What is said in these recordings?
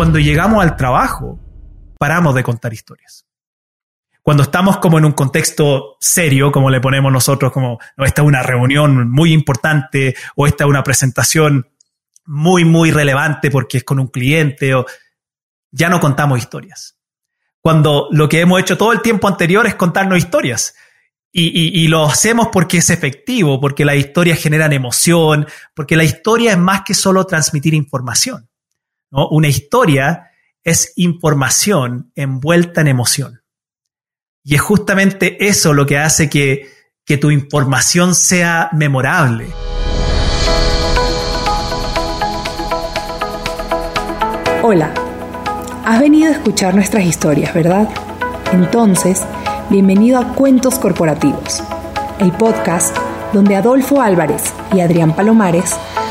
cuando llegamos al trabajo, paramos de contar historias. Cuando estamos como en un contexto serio, como le ponemos nosotros, como esta es una reunión muy importante o esta es una presentación muy, muy relevante porque es con un cliente o ya no contamos historias. Cuando lo que hemos hecho todo el tiempo anterior es contarnos historias. Y, lo hacemos porque es efectivo, porque las historias generan emoción, porque la historia es más que solo transmitir información. ¿No? Una historia es información envuelta en emoción. Y es justamente eso lo que hace que, que tu información sea memorable. Hola, has venido a escuchar nuestras historias, ¿verdad? Entonces, bienvenido a Cuentos Corporativos, el podcast donde Adolfo Álvarez y Adrián Palomares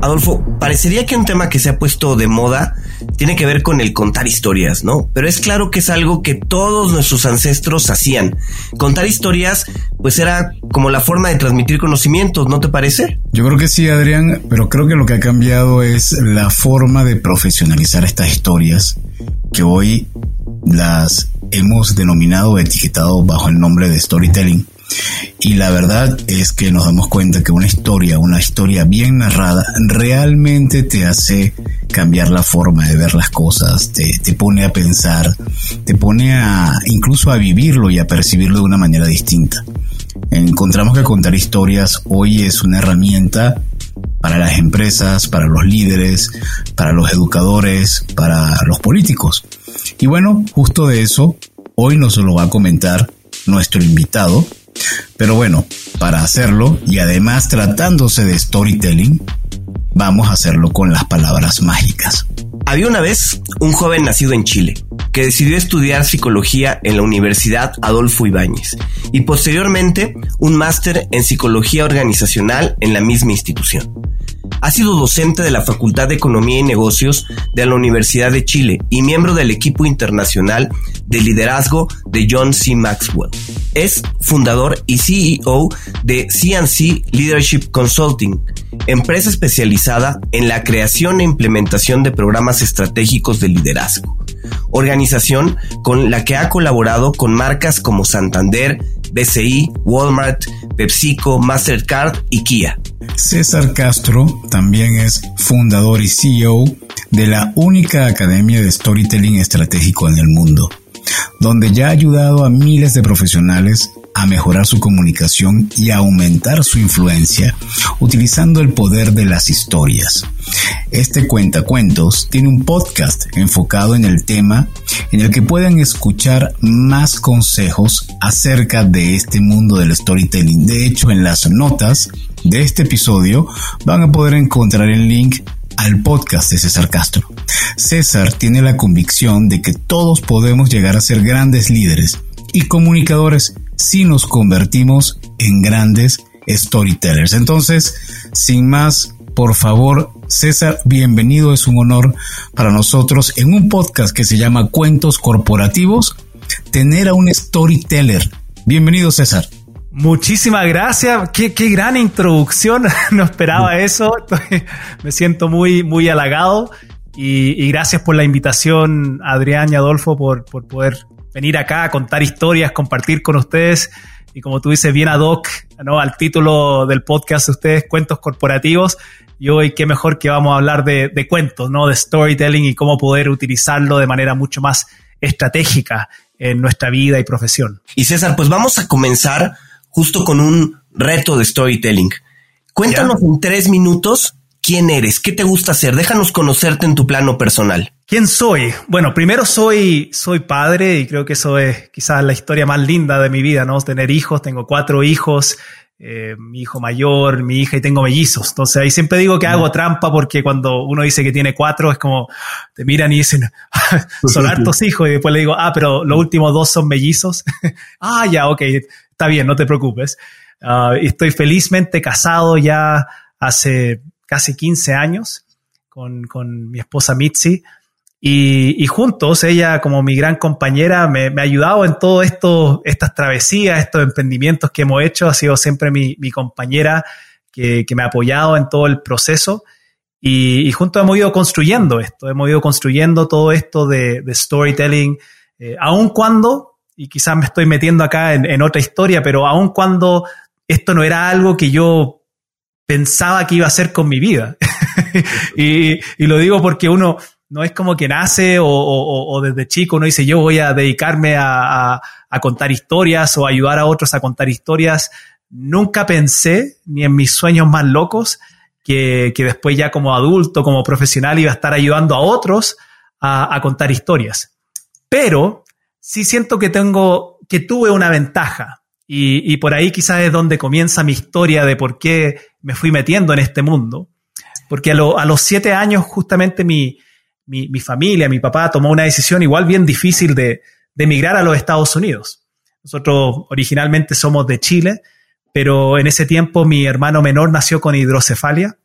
Adolfo, parecería que un tema que se ha puesto de moda tiene que ver con el contar historias, ¿no? Pero es claro que es algo que todos nuestros ancestros hacían. Contar historias, pues era como la forma de transmitir conocimientos, ¿no te parece? Yo creo que sí, Adrián, pero creo que lo que ha cambiado es la forma de profesionalizar estas historias, que hoy las hemos denominado etiquetado bajo el nombre de storytelling. Y la verdad es que nos damos cuenta que una historia, una historia bien narrada, realmente te hace cambiar la forma de ver las cosas, te, te, pone a pensar, te pone a incluso a vivirlo y a percibirlo de una manera distinta. Encontramos que contar historias hoy es una herramienta para las empresas, para los líderes, para los educadores, para los políticos. Y bueno, justo de eso, hoy nos lo va a comentar nuestro invitado. Pero bueno, para hacerlo, y además tratándose de storytelling, vamos a hacerlo con las palabras mágicas. Había una vez un joven nacido en Chile que decidió estudiar psicología en la Universidad Adolfo Ibáñez y posteriormente un máster en psicología organizacional en la misma institución. Ha sido docente de la Facultad de Economía y Negocios de la Universidad de Chile y miembro del equipo internacional de liderazgo de John C. Maxwell. Es fundador y CEO de CNC Leadership Consulting, empresa especializada en la creación e implementación de programas estratégicos de liderazgo, organización con la que ha colaborado con marcas como Santander, BCI, Walmart, PepsiCo, Mastercard y Kia. César Castro también es fundador y CEO de la única academia de storytelling estratégico en el mundo, donde ya ha ayudado a miles de profesionales a mejorar su comunicación y aumentar su influencia utilizando el poder de las historias. Este cuentacuentos tiene un podcast enfocado en el tema en el que pueden escuchar más consejos acerca de este mundo del storytelling. De hecho, en las notas de este episodio van a poder encontrar el link al podcast de César Castro. César tiene la convicción de que todos podemos llegar a ser grandes líderes y comunicadores si nos convertimos en grandes storytellers. Entonces, sin más, por favor, César, bienvenido. Es un honor para nosotros en un podcast que se llama Cuentos Corporativos tener a un storyteller. Bienvenido, César. Muchísimas gracias. Qué, gran introducción. No esperaba eso. Me siento muy, muy halagado. Y, gracias por la invitación, Adrián y Adolfo, por, por poder venir acá a contar historias, compartir con ustedes y como tú dices, bien ad hoc ¿no? al título del podcast de ustedes, Cuentos Corporativos. Y hoy qué mejor que vamos a hablar de, de, cuentos, ¿no? de storytelling y cómo poder utilizarlo de manera mucho más estratégica en nuestra vida y profesión. Y César, pues vamos a comenzar justo con un reto de storytelling. Cuéntanos en tres minutos quién eres, qué te gusta hacer, déjanos conocerte en tu plano personal. ¿Quién soy? Bueno, primero soy, soy padre y creo que eso es quizás la historia más linda de mi vida, ¿no? Tener hijos, tengo cuatro hijos, eh, mi hijo mayor, mi hija y tengo mellizos. Entonces ahí siempre digo que hago trampa porque cuando uno dice que tiene cuatro es como te miran y dicen, son hartos hijos y después le digo, ah, pero los últimos dos son mellizos. ah, ya, ok, está bien, no te preocupes. Ah, estoy felizmente casado ya hace casi 15 años con, con mi esposa Mitzi. Y, y, juntos, ella como mi gran compañera me, me ha ayudado en todo esto, estas travesías, estos emprendimientos que hemos hecho. Ha sido siempre mi, mi compañera que, que, me ha apoyado en todo el proceso. Y, y, juntos hemos ido construyendo esto, hemos ido construyendo todo esto de, de storytelling, eh, cuando, y quizás me estoy metiendo acá en, en otra historia, pero aun cuando esto no era algo que yo pensaba que iba a hacer con mi vida. y, y, lo digo porque uno no es como que nace o, desde chico uno dice yo voy a dedicarme a, contar historias o ayudar a otros a contar historias. Nunca pensé, ni en mis sueños más locos, que, que después ya como adulto, como profesional, iba a estar ayudando a otros a, contar historias. Pero sí siento que tengo, que tuve una ventaja. Y, y por ahí quizás es donde comienza mi historia de por qué me fui metiendo en este mundo. Porque a, a los siete años justamente mi, mi, mi, familia, mi papá tomó una decisión igual bien difícil de, de emigrar a los Estados Unidos. Nosotros originalmente somos de Chile, pero en ese tiempo mi hermano menor nació con hidrocefalia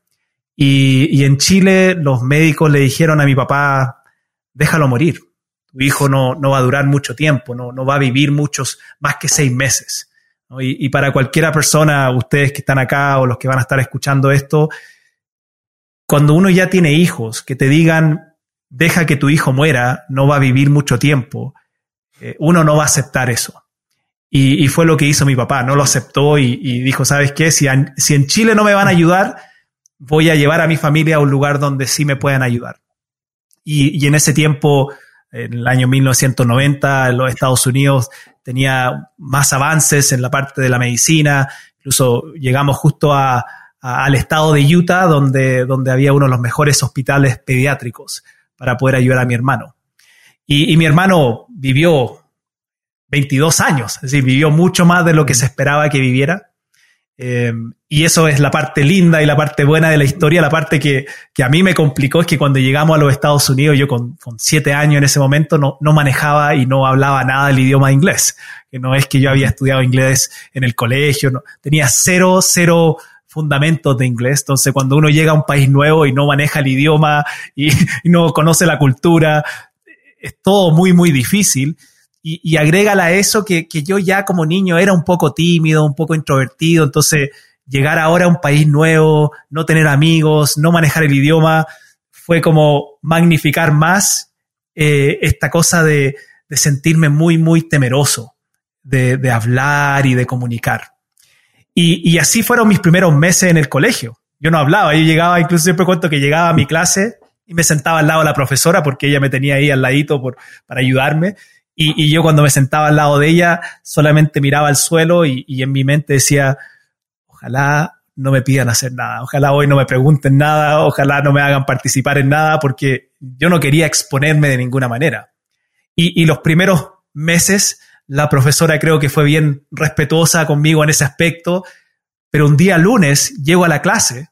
y, y en Chile los médicos le dijeron a mi papá, déjalo morir, tu hijo no, no va a durar mucho tiempo, no, no va a vivir muchos, más que seis meses. Y, y, para cualquiera persona, ustedes que están acá o los que van a estar escuchando esto, cuando uno ya tiene hijos, que te digan, deja que tu hijo muera, no va a vivir mucho tiempo, eh, uno no va a aceptar eso. Y, fue lo que hizo mi papá, no lo aceptó y, dijo, ¿sabes qué? Si, en Chile no me van a ayudar, voy a llevar a mi familia a un lugar donde sí me puedan ayudar. Y, en ese tiempo, en el año 1990, en los Estados Unidos tenía más avances en la parte de la medicina, incluso llegamos justo al estado de Utah, donde, donde había uno de los mejores hospitales pediátricos para poder ayudar a mi hermano. Y, mi hermano vivió 22 años, es decir, vivió mucho más de lo que se esperaba que viviera. Eh, y eso es la parte linda y la parte buena de la historia. La parte que, que a mí me complicó es que cuando llegamos a los Estados Unidos, yo con, con siete años en ese momento no, no, manejaba y no hablaba nada del idioma inglés. Que no es que yo había estudiado inglés en el colegio, tenía cero, cero fundamentos de inglés. Entonces, cuando uno llega a un país nuevo y no maneja el idioma y, no conoce la cultura, es todo muy, muy difícil. Y, y agrégala a eso que, que yo ya como niño era un poco tímido, un poco introvertido, entonces llegar ahora a un país nuevo, no tener amigos, no manejar el idioma, fue como magnificar más eh, esta cosa de, de, sentirme muy, muy temeroso de, de hablar y de comunicar. Y, así fueron mis primeros meses en el colegio. Yo no hablaba, yo llegaba, incluso siempre cuento que llegaba a mi clase y me sentaba al lado de la profesora porque ella me tenía ahí al ladito por, para ayudarme y, yo cuando me sentaba al lado de ella solamente miraba al suelo y, en mi mente decía, ojalá no me pidan hacer nada, ojalá hoy no me pregunten nada, ojalá no me hagan participar en nada porque yo no quería exponerme de ninguna manera. Y los primeros meses la profesora creo que fue bien respetuosa conmigo en ese aspecto, pero un día lunes llego a la clase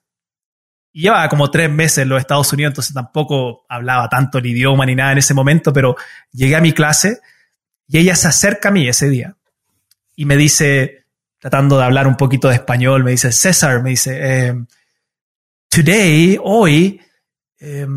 y llevaba como tres meses en los Estados Unidos, entonces tampoco hablaba tanto el idioma ni nada en ese momento, pero llegué a mi clase y ella se acerca a mí ese día y me dice, tratando de hablar un poquito de español, me dice, César, me dice, eh, today, hoy, eh,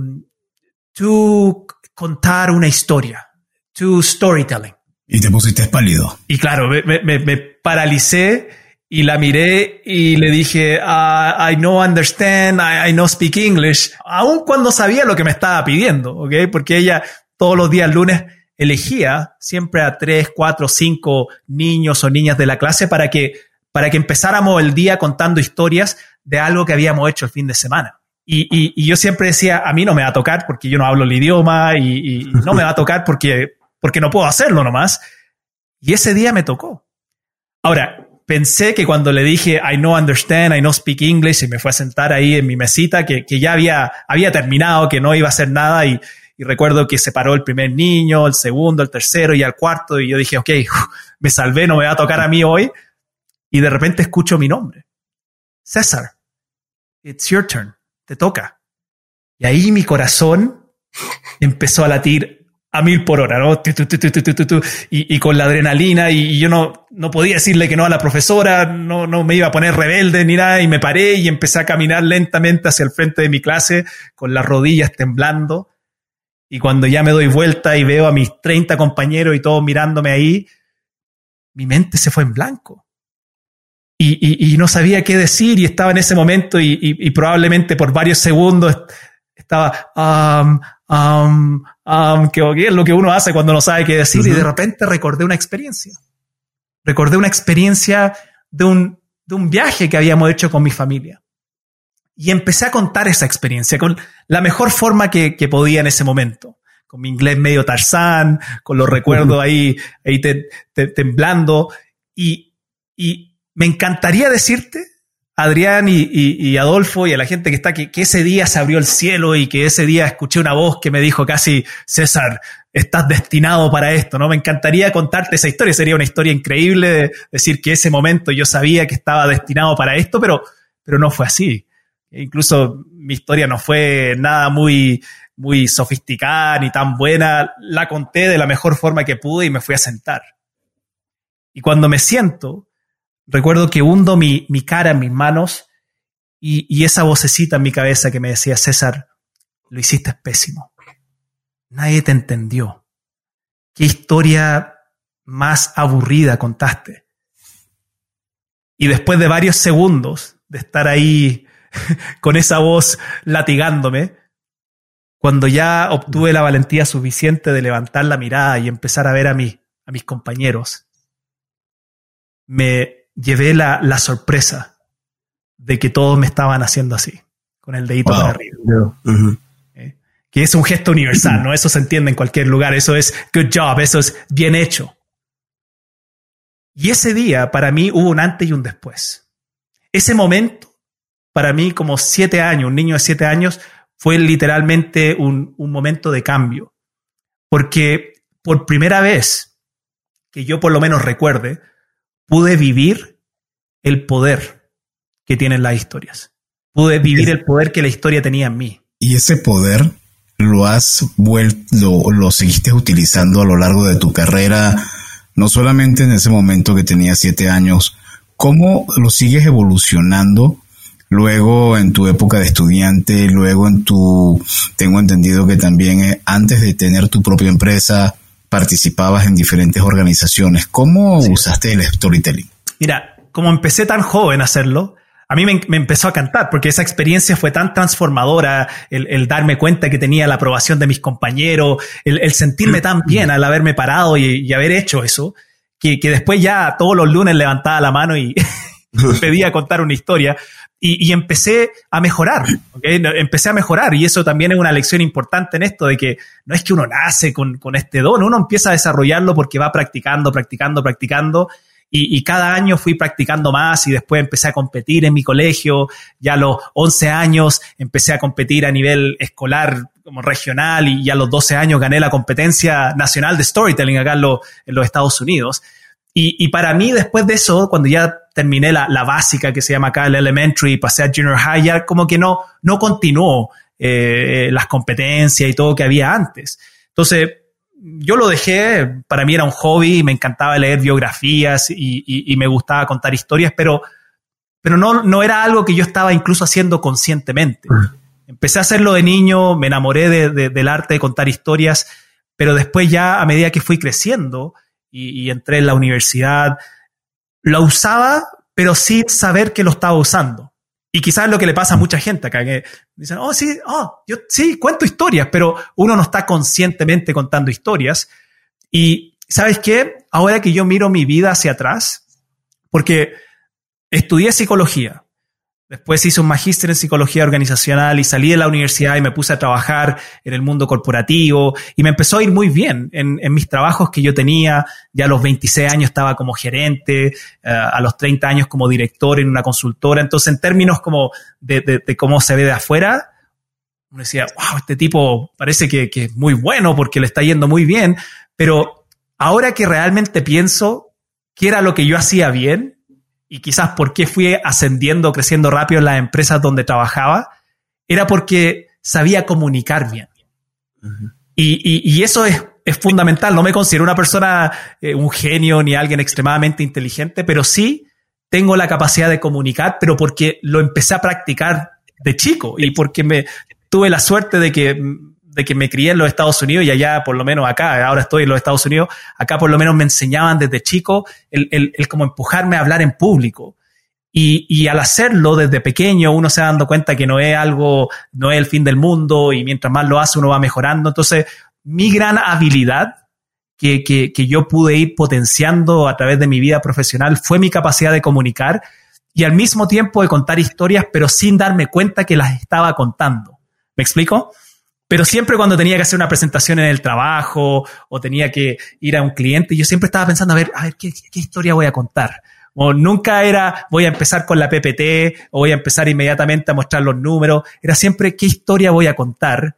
tú contar una historia, tu storytelling. Y te pusiste pálido. Y claro, me, me, me paralicé y la miré y le dije, uh, I no understand, I, I no speak English, aun cuando sabía lo que me estaba pidiendo, ¿ok? Porque ella todos los días lunes elegía siempre a tres, cuatro, cinco niños o niñas de la clase para que, para que empezáramos el día contando historias de algo que habíamos hecho el fin de semana. Y, y, y yo siempre decía, a mí no me va a tocar porque yo no hablo el idioma y, y no me va a tocar porque, porque no puedo hacerlo nomás. Y ese día me tocó. Ahora, pensé que cuando le dije I no understand, I no speak English y me fue a sentar ahí en mi mesita, que, que ya había, había terminado, que no iba a hacer nada y, y recuerdo que se paró el primer niño, el segundo, el tercero y el cuarto y yo dije, ok, me salvé, no me va a tocar a mí hoy. y de repente escucho mi nombre. César, it's your turn, te toca. Y ahí mi corazón empezó a latir a mil por hora, ¿no? Y, con la adrenalina y, yo no, no podía decirle que no a la profesora, no, no me iba a poner rebelde ni nada y me paré y empecé a caminar lentamente hacia el frente de mi clase con las rodillas temblando. Y cuando ya me doy vuelta y veo a mis 30 compañeros y todos mirándome ahí, mi mente se fue en blanco. Y, y no sabía qué decir y estaba en ese momento y, probablemente por varios segundos estaba, um, um, um, que, es lo que uno hace cuando no sabe qué decir, y de repente recordé una experiencia. Recordé una experiencia de un, de un viaje que habíamos hecho con mi familia. Y empecé a contar esa experiencia con la mejor forma que, que podía en ese momento. Con mi inglés medio tarzán, con los recuerdos ahí, ahí temblando. Y, y me encantaría decirte Adrián y, Adolfo y a la gente que está aquí, que ese día se abrió el cielo y que ese día escuché una voz que me dijo casi, César, estás destinado para esto, ¿no? Me encantaría contarte esa historia, sería una historia increíble de decir que ese momento yo sabía que estaba destinado para esto, pero, pero no fue así. Incluso mi historia no fue nada muy, muy sofisticada ni tan buena, la conté de la mejor forma que pude y me fui a sentar. Y cuando me siento, Recuerdo que hundo mi, cara en mis manos y, esa vocecita en mi cabeza que me decía, César, lo hiciste pésimo. Nadie te entendió. Qué historia más aburrida contaste. Y después de varios segundos de estar ahí con esa voz latigándome, cuando ya obtuve la valentía suficiente de levantar la mirada y empezar a ver a, mí, a mis compañeros, me llevé la, la, sorpresa de que todos me estaban haciendo así, con el dedito para arriba. ¿Eh? Que es un gesto universal, ¿no? Eso se entiende en cualquier lugar, eso es good job, eso es bien hecho. Y ese día, para mí, hubo un antes y un después. Ese momento, para mí, como siete años, un niño de siete años, fue literalmente un, un momento de cambio. Porque por primera vez, que yo por lo menos recuerde, pude vivir el poder que tienen las historias. Pude vivir el poder que la historia tenía en mí. Y ese poder lo has vuelto, lo, seguiste utilizando a lo largo de tu carrera, no solamente en ese momento que tenías siete años, ¿cómo lo sigues evolucionando? Luego en tu época de estudiante, luego en tu, tengo entendido que también eh, antes de tener tu propia empresa, participabas en diferentes organizaciones. ¿Cómo usaste el storytelling? Mira, como empecé tan joven a hacerlo, a mí me, empezó a cantar porque esa experiencia fue tan transformadora, el, darme cuenta que tenía la aprobación de mis compañeros, el, sentirme tan bien al haberme parado y, haber hecho eso, que, que, después ya todos los lunes levantaba la mano y pedía contar una historia y, empecé a mejorar, empecé a mejorar y eso también es una lección importante en esto de que no es que uno nace con, este don, uno empieza a desarrollarlo porque va practicando, practicando, practicando y, cada año fui practicando más y después empecé a competir en mi colegio, ya a los 11 años empecé a competir a nivel escolar como regional y ya a los 12 años gané la competencia nacional de storytelling acá en, en los Estados Unidos. Y, para mí, después de eso, cuando ya terminé la, básica que se llama acá el elementary y pasé a junior high, ya como que no, no continuó eh, las competencias y todo que había antes. Entonces, yo lo dejé, para mí era un hobby, me encantaba leer biografías y, me gustaba contar historias, pero, pero no, no era algo que yo estaba incluso haciendo conscientemente. Empecé a hacerlo de niño, me enamoré del arte de contar historias, pero después ya a medida que fui creciendo, y, entré en la universidad, lo usaba, pero sin saber que lo estaba usando. Y quizás es lo que le pasa a mucha gente acá, que dicen, oh, sí, oh, yo sí, cuento historias, pero uno no está conscientemente contando historias. Y, ¿sabes qué? Ahora que yo miro mi vida hacia atrás, porque estudié psicología, Después hice un magíster en psicología organizacional y salí de la universidad y me puse a trabajar en el mundo corporativo y me empezó a ir muy bien en, mis trabajos que yo tenía. Ya a los 26 años estaba como gerente, eh, a los 30 años como director en una consultora. Entonces, en términos como de, cómo se ve de afuera, uno decía, wow, este tipo parece que, que es muy bueno porque le está yendo muy bien. Pero ahora que realmente pienso qué era lo que yo hacía bien, y quizás por qué fui ascendiendo, creciendo rápido en las empresas donde trabajaba, era porque sabía comunicar bien. y, eso es, fundamental. No me considero una persona, eh, un genio ni alguien extremadamente inteligente, pero sí tengo la capacidad de comunicar, pero porque lo empecé a practicar de chico y porque me tuve la suerte de que, de que me crié en los Estados Unidos y allá, por lo menos acá, ahora estoy en los Estados Unidos, acá por lo menos me enseñaban desde chico el, el, el como empujarme a hablar en público. Y, y, al hacerlo desde pequeño, uno se va dando cuenta que no es algo, no es el fin del mundo y mientras más lo hace uno va mejorando. Entonces, mi gran habilidad que, que, que yo pude ir potenciando a través de mi vida profesional fue mi capacidad de comunicar y al mismo tiempo de contar historias, pero sin darme cuenta que las estaba contando. ¿Me explico? Pero siempre cuando tenía que hacer una presentación en el trabajo o tenía que ir a un cliente, yo siempre estaba pensando, a ver, a ver, ¿qué, qué historia voy a contar? O nunca era voy a empezar con la PPT o voy a empezar inmediatamente a mostrar los números. Era siempre qué historia voy a contar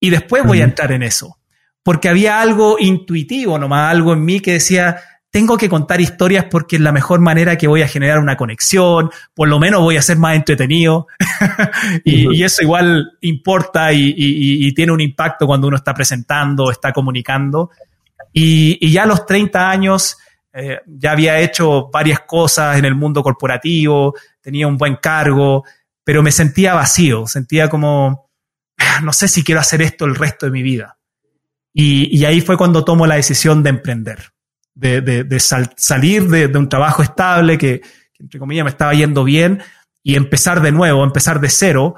y después voy a entrar en eso. Porque había algo intuitivo nomás, algo en mí que decía, tengo que contar historias porque es la mejor manera que voy a generar una conexión, por lo menos voy a ser más entretenido. y, eso igual importa y, tiene un impacto cuando uno está presentando, está comunicando. Y, ya a los 30 años eh, ya había hecho varias cosas en el mundo corporativo, tenía un buen cargo, pero me sentía vacío, sentía como, ah, no sé si quiero hacer esto el resto de mi vida. Y, ahí fue cuando tomo la decisión de emprender, de, salir de, un trabajo estable que, entre comillas, me estaba yendo bien y empezar de nuevo, empezar de cero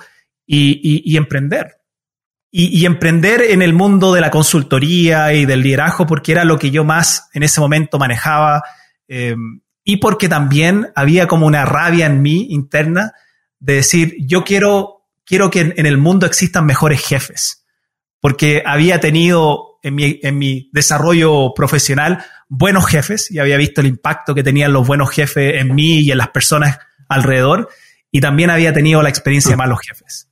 y emprender. Y, emprender en el mundo de la consultoría y del liderazgo porque era lo que yo más en ese momento manejaba eh, y porque también había como una rabia en mí interna de decir, yo quiero, quiero que en, el mundo existan mejores jefes, porque había tenido en mi, en mi desarrollo profesional buenos jefes y había visto el impacto que tenían los buenos jefes en mí y en las personas alrededor y también había tenido la experiencia de malos jefes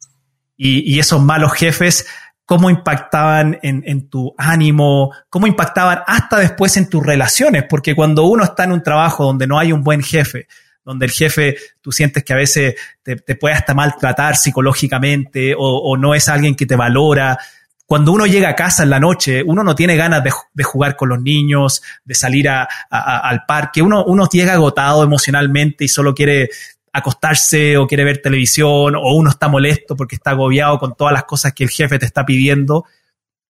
y, esos malos jefes, cómo impactaban en, tu ánimo, cómo impactaban hasta después en tus relaciones, porque cuando uno está en un trabajo donde no hay un buen jefe, donde el jefe tú sientes que a veces te, puede hasta maltratar psicológicamente o, no es alguien que te valora. Cuando uno llega a casa en la noche, uno no tiene ganas de, jugar con los niños, de salir al parque, uno, uno llega agotado emocionalmente y solo quiere acostarse o quiere ver televisión o uno está molesto porque está agobiado con todas las cosas que el jefe te está pidiendo.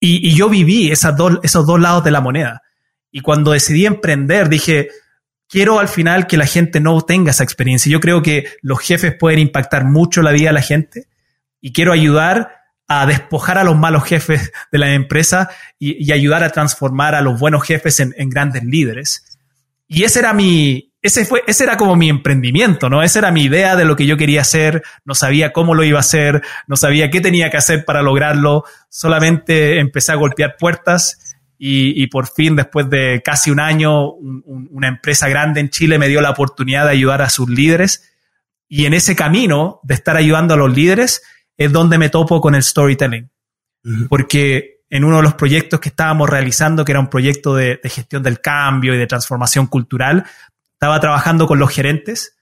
Y, yo viví dos, esos dos lados de la moneda. Y cuando decidí emprender, dije, quiero al final que la gente no tenga esa experiencia. Yo creo que los jefes pueden impactar mucho la vida de la gente y quiero ayudar a despojar a los malos jefes de la empresa y, ayudar a transformar a los buenos jefes en, grandes líderes. Y ese era mi, ese fue, ese era como mi emprendimiento, ¿no? Esa era mi idea de lo que yo quería hacer, no sabía cómo lo iba a hacer, no sabía qué tenía que hacer para lograrlo, solamente empecé a golpear puertas y, por fin, después de casi un año, una empresa grande en Chile me dio la oportunidad de ayudar a sus líderes y en ese camino de estar ayudando a los líderes es donde me topo con el storytelling, porque en uno de los proyectos que estábamos realizando, que era un proyecto de, gestión del cambio y de transformación cultural, estaba trabajando con los gerentes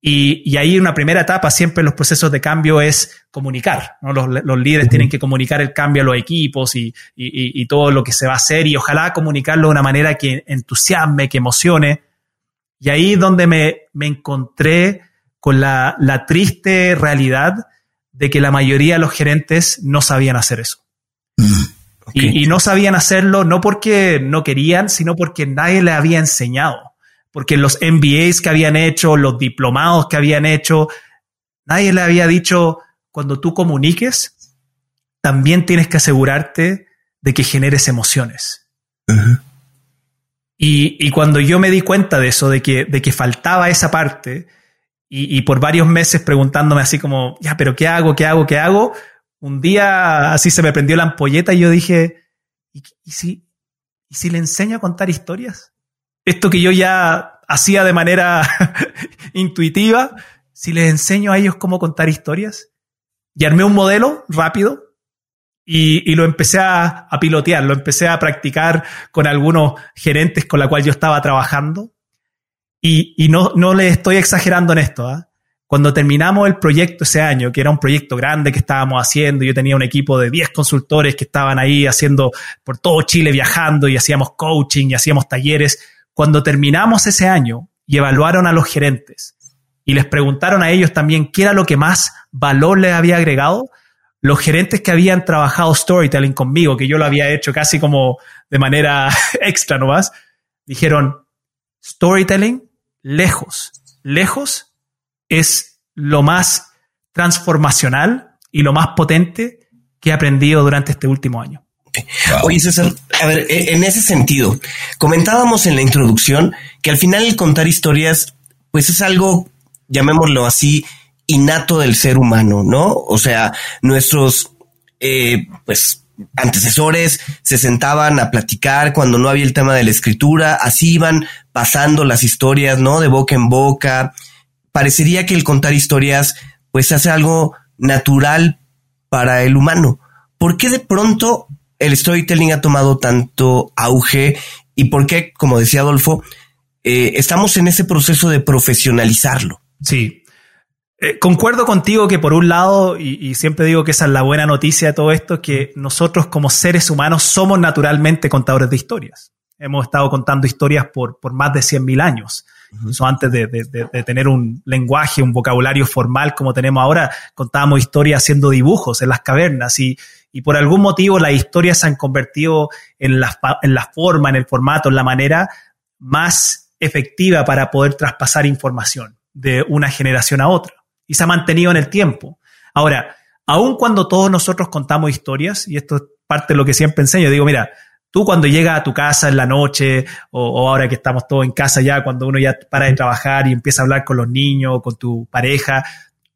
y, y, ahí una primera etapa siempre en los procesos de cambio es comunicar. ¿no? Los, los, líderes tienen que comunicar el cambio a los equipos y, y, y, todo lo que se va a hacer y ojalá comunicarlo de una manera que entusiasme, que emocione. Y ahí es donde me, me encontré con la, la, triste realidad de que la mayoría de los gerentes no sabían hacer eso. Mm, y, y no sabían hacerlo no porque no querían, sino porque nadie le había enseñado porque los MBAs que habían hecho, los diplomados que habían hecho, nadie le había dicho, cuando tú comuniques, también tienes que asegurarte de que generes emociones. y, cuando yo me di cuenta de eso, de que, de que faltaba esa parte, y, por varios meses preguntándome así como, ya, pero ¿qué hago? ¿Qué hago? ¿Qué hago? Un día así se me prendió la ampolleta y yo dije, ¿y, si, ¿y si le enseño a contar historias? esto que yo ya hacía de manera intuitiva, si les enseño a ellos cómo contar historias, y armé un modelo rápido y, lo empecé a, pilotear, lo empecé a practicar con algunos gerentes con los cuales yo estaba trabajando. Y, no, no le estoy exagerando en esto. ¿ah? Cuando terminamos el proyecto ese año, que era un proyecto grande que estábamos haciendo, yo tenía un equipo de 10 consultores que estaban ahí haciendo por todo Chile viajando y hacíamos coaching y hacíamos talleres. Cuando terminamos ese año y evaluaron a los gerentes y les preguntaron a ellos también qué era lo que más valor les había agregado, los gerentes que habían trabajado storytelling conmigo, que yo lo había hecho casi como de manera extra nomás, dijeron, storytelling, lejos, lejos es lo más transformacional y lo más potente que he aprendido durante este último año. Oye, César, a ver, e, en ese sentido, comentábamos en la introducción que al final el contar historias, pues es algo, llamémoslo así, innato del ser humano, ¿no? O sea, nuestros, eh, pues, antecesores se sentaban a platicar cuando no había el tema de la escritura, así iban pasando las historias, ¿no? De boca en boca. Parecería que el contar historias, pues, hace algo natural para el humano. ¿Por qué de pronto el storytelling ha tomado tanto auge y por qué, como decía Adolfo, eh, estamos en ese proceso de profesionalizarlo? Sí, eh, concuerdo contigo que por un lado, y, siempre digo que esa es la buena noticia de todo esto, que nosotros como seres humanos somos naturalmente contadores de historias. Hemos estado contando historias por, por más de 100.000 años. Eso antes de, tener un lenguaje, un vocabulario formal como tenemos ahora, contábamos historias haciendo dibujos en las cavernas y, y por algún motivo las historias se han convertido en la, en la forma, en el formato, en la manera más efectiva para poder traspasar información de una generación a otra y se ha mantenido en el tiempo. Ahora, aun cuando todos nosotros contamos historias, y esto es parte de lo que siempre enseño, digo, mira, tú cuando llegas a tu casa en la noche, o, ahora que estamos todos en casa ya, cuando uno ya para de trabajar y empieza a hablar con los niños, con tu pareja,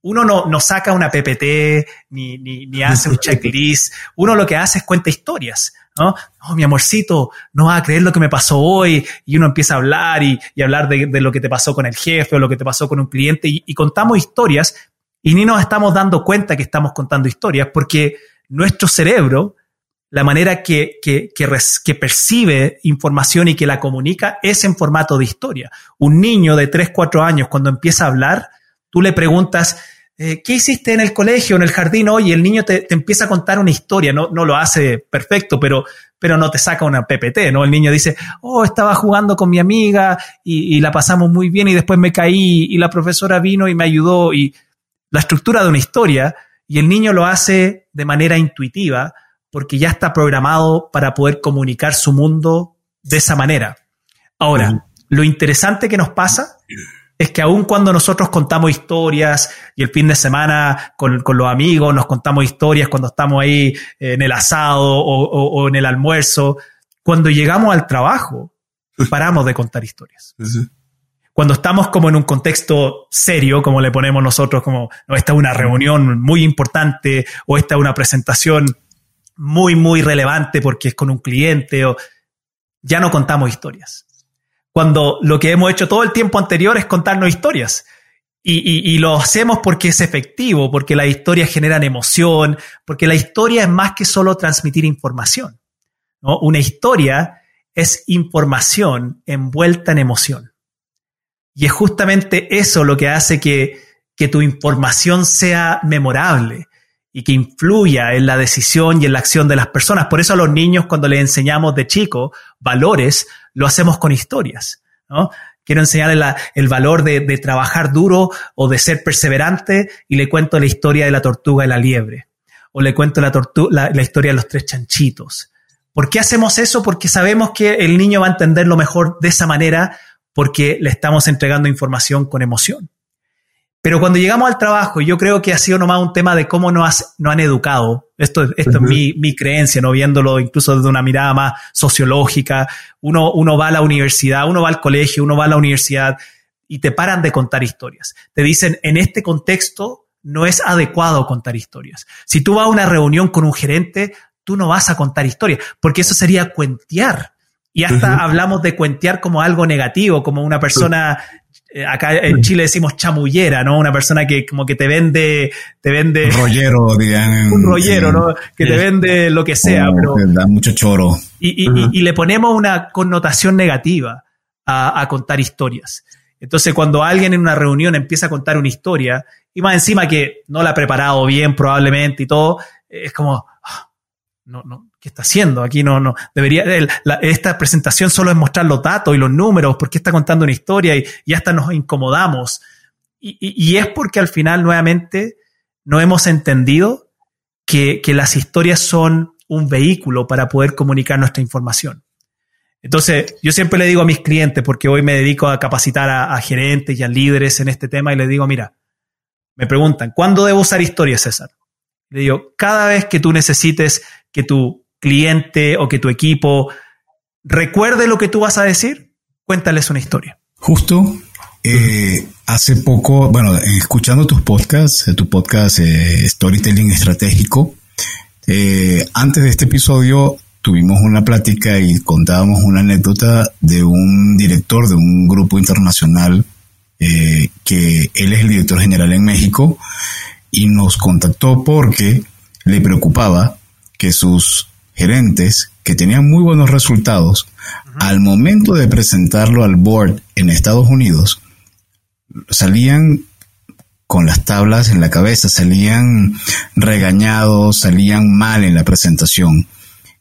uno no, no saca una PPT ni, ni, ni, hace un checklist, uno lo que hace es cuenta historias. ¿no? Oh, mi amorcito, no vas a creer lo que me pasó hoy. Y uno empieza a hablar y, y hablar de, de, lo que te pasó con el jefe o lo que te pasó con un cliente y, y contamos historias y ni nos estamos dando cuenta que estamos contando historias porque nuestro cerebro, la manera que, que, que, que, percibe información y que la comunica es en formato de historia. Un niño de 3, 4 años, cuando empieza a hablar, tú le preguntas, eh, ¿qué hiciste en el colegio, en el jardín hoy? Y el niño te, empieza a contar una historia, no, no lo hace perfecto, pero, pero no te saca una PPT, ¿no? El niño dice, oh, estaba jugando con mi amiga y, la pasamos muy bien y después me caí y la profesora vino y me ayudó y la estructura de una historia y el niño lo hace de manera intuitiva porque ya está programado para poder comunicar su mundo de esa manera. Ahora, lo interesante que nos pasa es que aun cuando nosotros contamos historias y el fin de semana con, los amigos nos contamos historias cuando estamos ahí en el asado o, en el almuerzo, cuando llegamos al trabajo, paramos de contar historias. Cuando estamos como en un contexto serio, como le ponemos nosotros, como esta es una reunión muy importante o esta es una presentación muy, muy relevante porque es con un cliente o ya no contamos historias cuando lo que hemos hecho todo el tiempo anterior es contarnos historias. Y, lo hacemos porque es efectivo, porque las historias generan emoción, porque la historia es más que solo transmitir información. Una historia es información envuelta en emoción. Y es justamente eso lo que hace que, que tu información sea memorable y que influya en la decisión y en la acción de las personas. Por eso a los niños cuando les enseñamos de chico valores, lo hacemos con historias. ¿no? Quiero enseñarles el valor de, trabajar duro o de ser perseverante y le cuento la historia de la tortuga y la liebre. O le cuento la, la, historia de los tres chanchitos. ¿Por qué hacemos eso? Porque sabemos que el niño va a entenderlo mejor de esa manera porque le estamos entregando información con emoción. Pero cuando llegamos al trabajo, yo creo que ha sido nomás un tema de cómo nos, han educado. Esto, esto es mi, mi, creencia, ¿no? Viéndolo incluso desde una mirada más sociológica. Uno, uno va a la universidad, uno va al colegio, uno va a la universidad y te paran de contar historias. Te dicen, en este contexto no es adecuado contar historias. Si tú vas a una reunión con un gerente, tú no vas a contar historias, porque eso sería cuentear. Y hasta hablamos de cuentear como algo negativo, como una persona acá en Chile decimos chamullera, ¿no? Una persona que como que te vende, te vende. Un rollero, digamos. Un rollero, ¿no? Que te vende lo que sea, pero. Da mucho choro. Y, y, y, le ponemos una connotación negativa a, a, contar historias. Entonces, cuando alguien en una reunión empieza a contar una historia, y más encima que no la ha preparado bien probablemente y todo, es como, ah, no, no, ¿qué está haciendo? Aquí no, no, debería, esta presentación solo es mostrar los datos y los números, porque está contando una historia y, y hasta nos incomodamos. Y, y, es porque al final, nuevamente, no hemos entendido que, que las historias son un vehículo para poder comunicar nuestra información. Entonces, yo siempre le digo a mis clientes, porque hoy me dedico a capacitar a, gerentes y a líderes en este tema, y les digo, mira, me preguntan, ¿cuándo debo usar historias, César? Le digo, cada vez que tú necesites que tu cliente o que tu equipo recuerde lo que tú vas a decir, cuéntales una historia. Justo eh, hace poco, bueno, escuchando tus podcasts, tu podcast eh, Storytelling Estratégico, eh, antes de este episodio tuvimos una plática y contábamos una anécdota de un director de un grupo internacional eh, que él es el director general en México y nos contactó porque le preocupaba que sus gerentes, que tenían muy buenos resultados, al momento de presentarlo al board en Estados Unidos, salían con las tablas en la cabeza, salían regañados, salían mal en la presentación.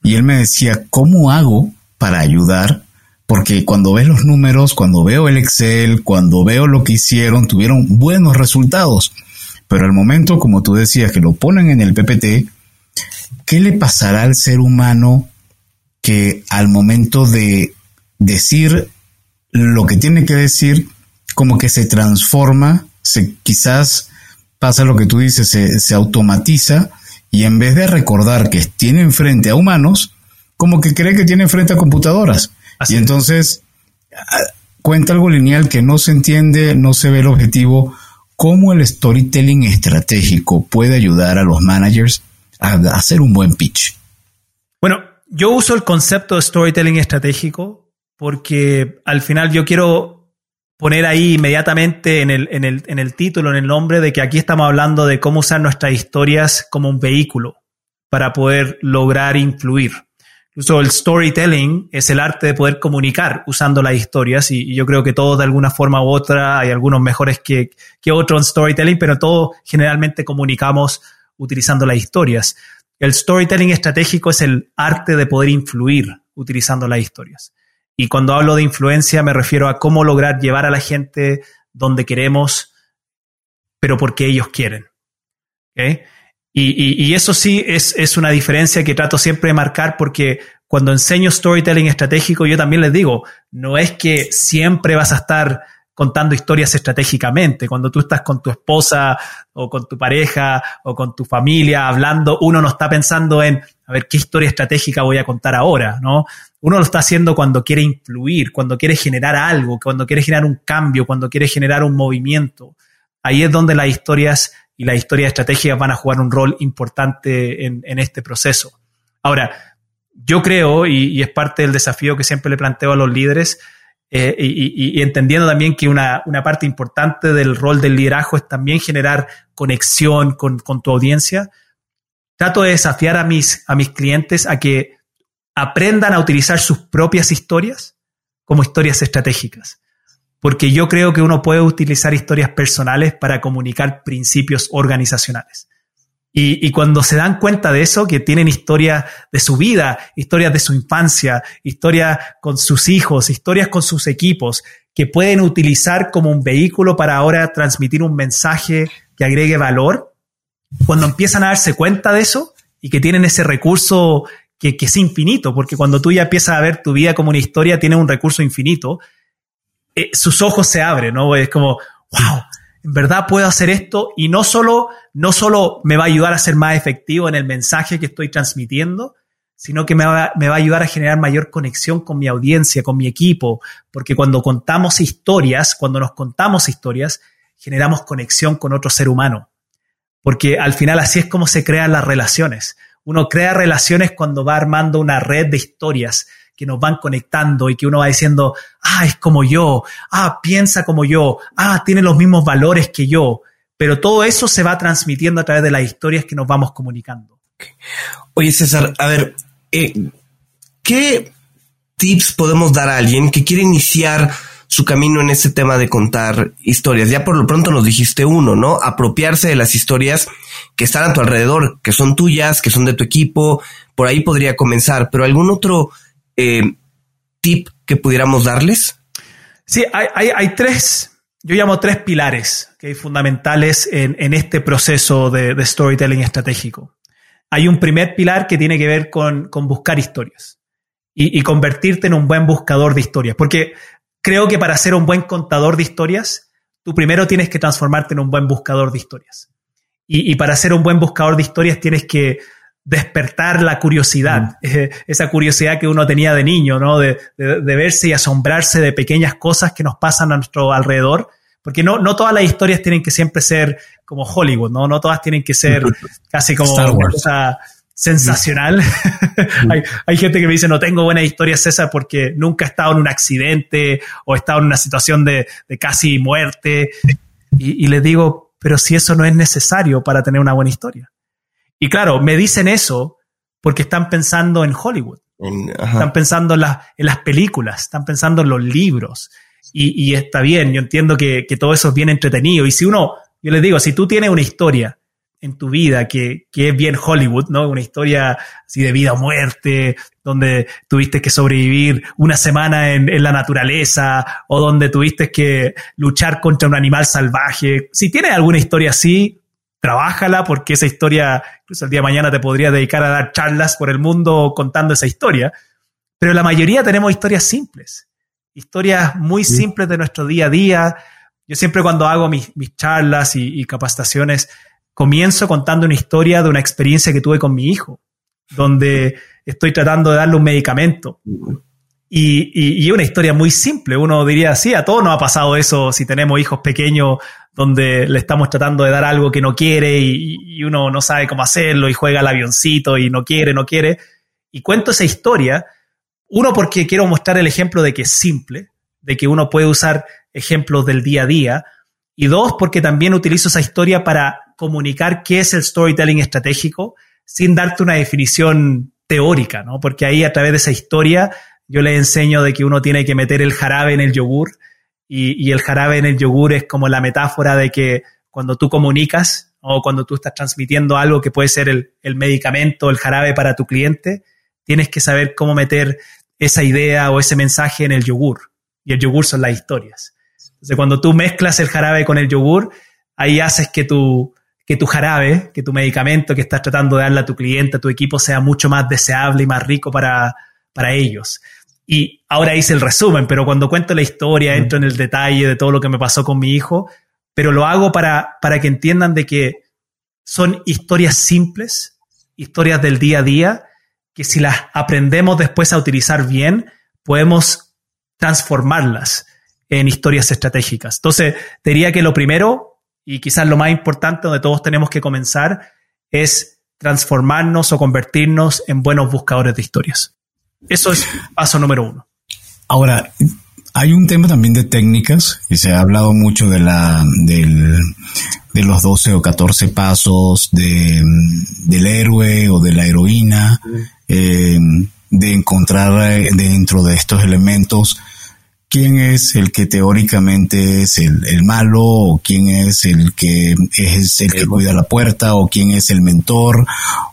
Y él me decía, ¿cómo hago para ayudar? Porque cuando ves los números, cuando veo el Excel, cuando veo lo que hicieron, tuvieron buenos resultados. Pero al momento, como tú decías, que lo ponen en el PPT, ¿qué le pasará al ser humano que al momento de decir lo que tiene que decir, como que se transforma se, quizás pasa lo que tú dices, se, automatiza y en vez de recordar que tiene enfrente a humanos, como que cree que tiene enfrente a computadoras. y entonces ah, cuenta algo lineal que no se entiende, no se ve el objetivo. ¿Cómo el storytelling estratégico puede ayudar a los managers hacer un buen pitch? Bueno, yo uso el concepto de storytelling estratégico porque al final yo quiero poner ahí inmediatamente en el, en, el, en el título, en el nombre, de que aquí estamos hablando de cómo usar nuestras historias como un vehículo para poder lograr influir. Incluso el storytelling es el arte de poder comunicar usando las historias y, yo creo que todos de alguna forma u otra, hay algunos mejores que, que otros en storytelling, pero todos generalmente comunicamos utilizando las historias. El storytelling estratégico es el arte de poder influir utilizando las historias. Y cuando hablo de influencia me refiero a cómo lograr llevar a la gente donde queremos, pero porque ellos quieren. Y, eso sí es, es, una diferencia que trato siempre de marcar porque cuando enseño storytelling estratégico yo también les digo, no es que siempre vas a estar contando historias estratégicamente. Cuando tú estás con tu esposa o con tu pareja o con tu familia hablando, uno no está pensando en, a ver, ¿qué historia estratégica voy a contar ahora? ¿no? Uno lo está haciendo cuando quiere influir, cuando quiere generar algo, cuando quiere generar un cambio, cuando quiere generar un movimiento. Ahí es donde las historias y las historias estratégicas van a jugar un rol importante en, este proceso. Ahora, yo creo, y es parte del desafío que siempre le planteo a los líderes, eh, y, entendiendo también que una, parte importante del rol del liderazgo es también generar conexión con, tu audiencia, trato de desafiar a mis, a mis clientes a que aprendan a utilizar sus propias historias como historias estratégicas. Porque yo creo que uno puede utilizar historias personales para comunicar principios organizacionales. Y, cuando se dan cuenta de eso, que tienen historias de su vida, historias de su infancia, historias con sus hijos, historias con sus equipos, que pueden utilizar como un vehículo para ahora transmitir un mensaje que agregue valor, cuando empiezan a darse cuenta de eso y que tienen ese recurso que, es infinito, porque cuando tú ya empiezas a ver tu vida como una historia, tiene un recurso infinito, eh, sus ojos se abren, ¿no? Es como, wow, en verdad puedo hacer esto y no solo, no solo me va a ayudar a ser más efectivo en el mensaje que estoy transmitiendo, sino que me va, me va a ayudar a generar mayor conexión con mi audiencia, con mi equipo, porque cuando contamos historias, cuando nos contamos historias, generamos conexión con otro ser humano, porque al final así es como se crean las relaciones. Uno crea relaciones cuando va armando una red de historias que nos van conectando y que uno va diciendo, ah, es como yo, ah, piensa como yo, ah, tiene los mismos valores que yo. Pero todo eso se va transmitiendo a través de las historias que nos vamos comunicando. Oye, César, a ver, eh, ¿qué tips podemos dar a alguien que quiere iniciar su camino en este tema de contar historias? Ya por lo pronto nos dijiste uno, ¿no? Apropiarse de las historias que están a tu alrededor, que son tuyas, que son de tu equipo, por ahí podría comenzar, pero algún otro eh, tip que pudiéramos darles? Sí, hay, tres, yo llamo tres pilares que fundamentales en, este proceso de, storytelling estratégico. Hay un primer pilar que tiene que ver con, buscar historias y, convertirte en un buen buscador de historias, porque creo que para ser un buen contador de historias, tú primero tienes que transformarte en un buen buscador de historias. y para ser un buen buscador de historias tienes que despertar la curiosidad, mm. esa curiosidad que uno tenía de niño, ¿no? De, verse y asombrarse de pequeñas cosas que nos pasan a nuestro alrededor, porque no, no todas las historias tienen que siempre ser como Hollywood, ¿no? No todas tienen que ser casi como una cosa sensacional. hay, gente que me dice, no tengo buenas historias, César, porque nunca he estado en un accidente o he estado en una situación de, casi muerte. Y, y les digo, pero si eso no es necesario para tener una buena historia. Y claro, me dicen eso porque están pensando en Hollywood. están pensando en, las películas, están pensando en los libros. Y, está bien, yo entiendo que, todo eso es bien entretenido. Y si uno, yo les digo, si tú tienes una historia en tu vida que, es bien Hollywood, ¿no? Una historia así de vida o muerte, donde tuviste que sobrevivir una semana en, en, la naturaleza o donde tuviste que luchar contra un animal salvaje. Si tienes alguna historia así, trabájala porque esa historia, incluso el día de mañana te podría dedicar a dar charlas por el mundo contando esa historia. Pero la mayoría tenemos historias simples, historias muy simples de nuestro día a día. Yo siempre cuando hago mis, charlas y, capacitaciones, comienzo contando una historia de una experiencia que tuve con mi hijo, donde estoy tratando de darle un medicamento. Y, y, una historia muy simple. Uno diría, sí, a todos nos ha pasado eso si tenemos hijos pequeños donde le estamos tratando de dar algo que no quiere y, uno no sabe cómo hacerlo y juega al avioncito y no quiere, no quiere. Y cuento esa historia, uno porque quiero mostrar el ejemplo de que es simple, de que uno puede usar ejemplos del día a día, y dos porque también utilizo esa historia para comunicar qué es el storytelling estratégico sin darte una definición teórica, ¿no? Porque ahí a través de esa historia yo le enseño de que uno tiene que meter el jarabe en el yogur y, el jarabe en el yogur es como la metáfora de que cuando tú comunicas o cuando tú estás transmitiendo algo que puede ser el, el medicamento, el jarabe para tu cliente, tienes que saber cómo meter esa idea o ese mensaje en el yogur. Y el yogur son las historias. Entonces, cuando tú mezclas el jarabe con el yogur, ahí haces que tu, que tu jarabe, que tu medicamento que estás tratando de darle a tu cliente, a tu equipo, sea mucho más deseable y más rico para ellos. Y ahora hice el resumen, pero cuando cuento la historia, entro en el detalle de todo lo que me pasó con mi hijo, pero lo hago para, para que entiendan de que son historias simples, historias del día a día, que si las aprendemos después a utilizar bien, podemos transformarlas en historias estratégicas. Entonces, diría que lo primero, y quizás lo más importante donde todos tenemos que comenzar, es transformarnos o convertirnos en buenos buscadores de historias. Eso es paso número uno. Ahora, hay un tema también de técnicas y se ha hablado mucho de la del, de los 12 o 14 pasos de, del héroe o de la heroína, eh, de encontrar eh, dentro de estos elementos quién es el que teóricamente es el, malo o quién es el que es el que cuida la puerta o quién es el mentor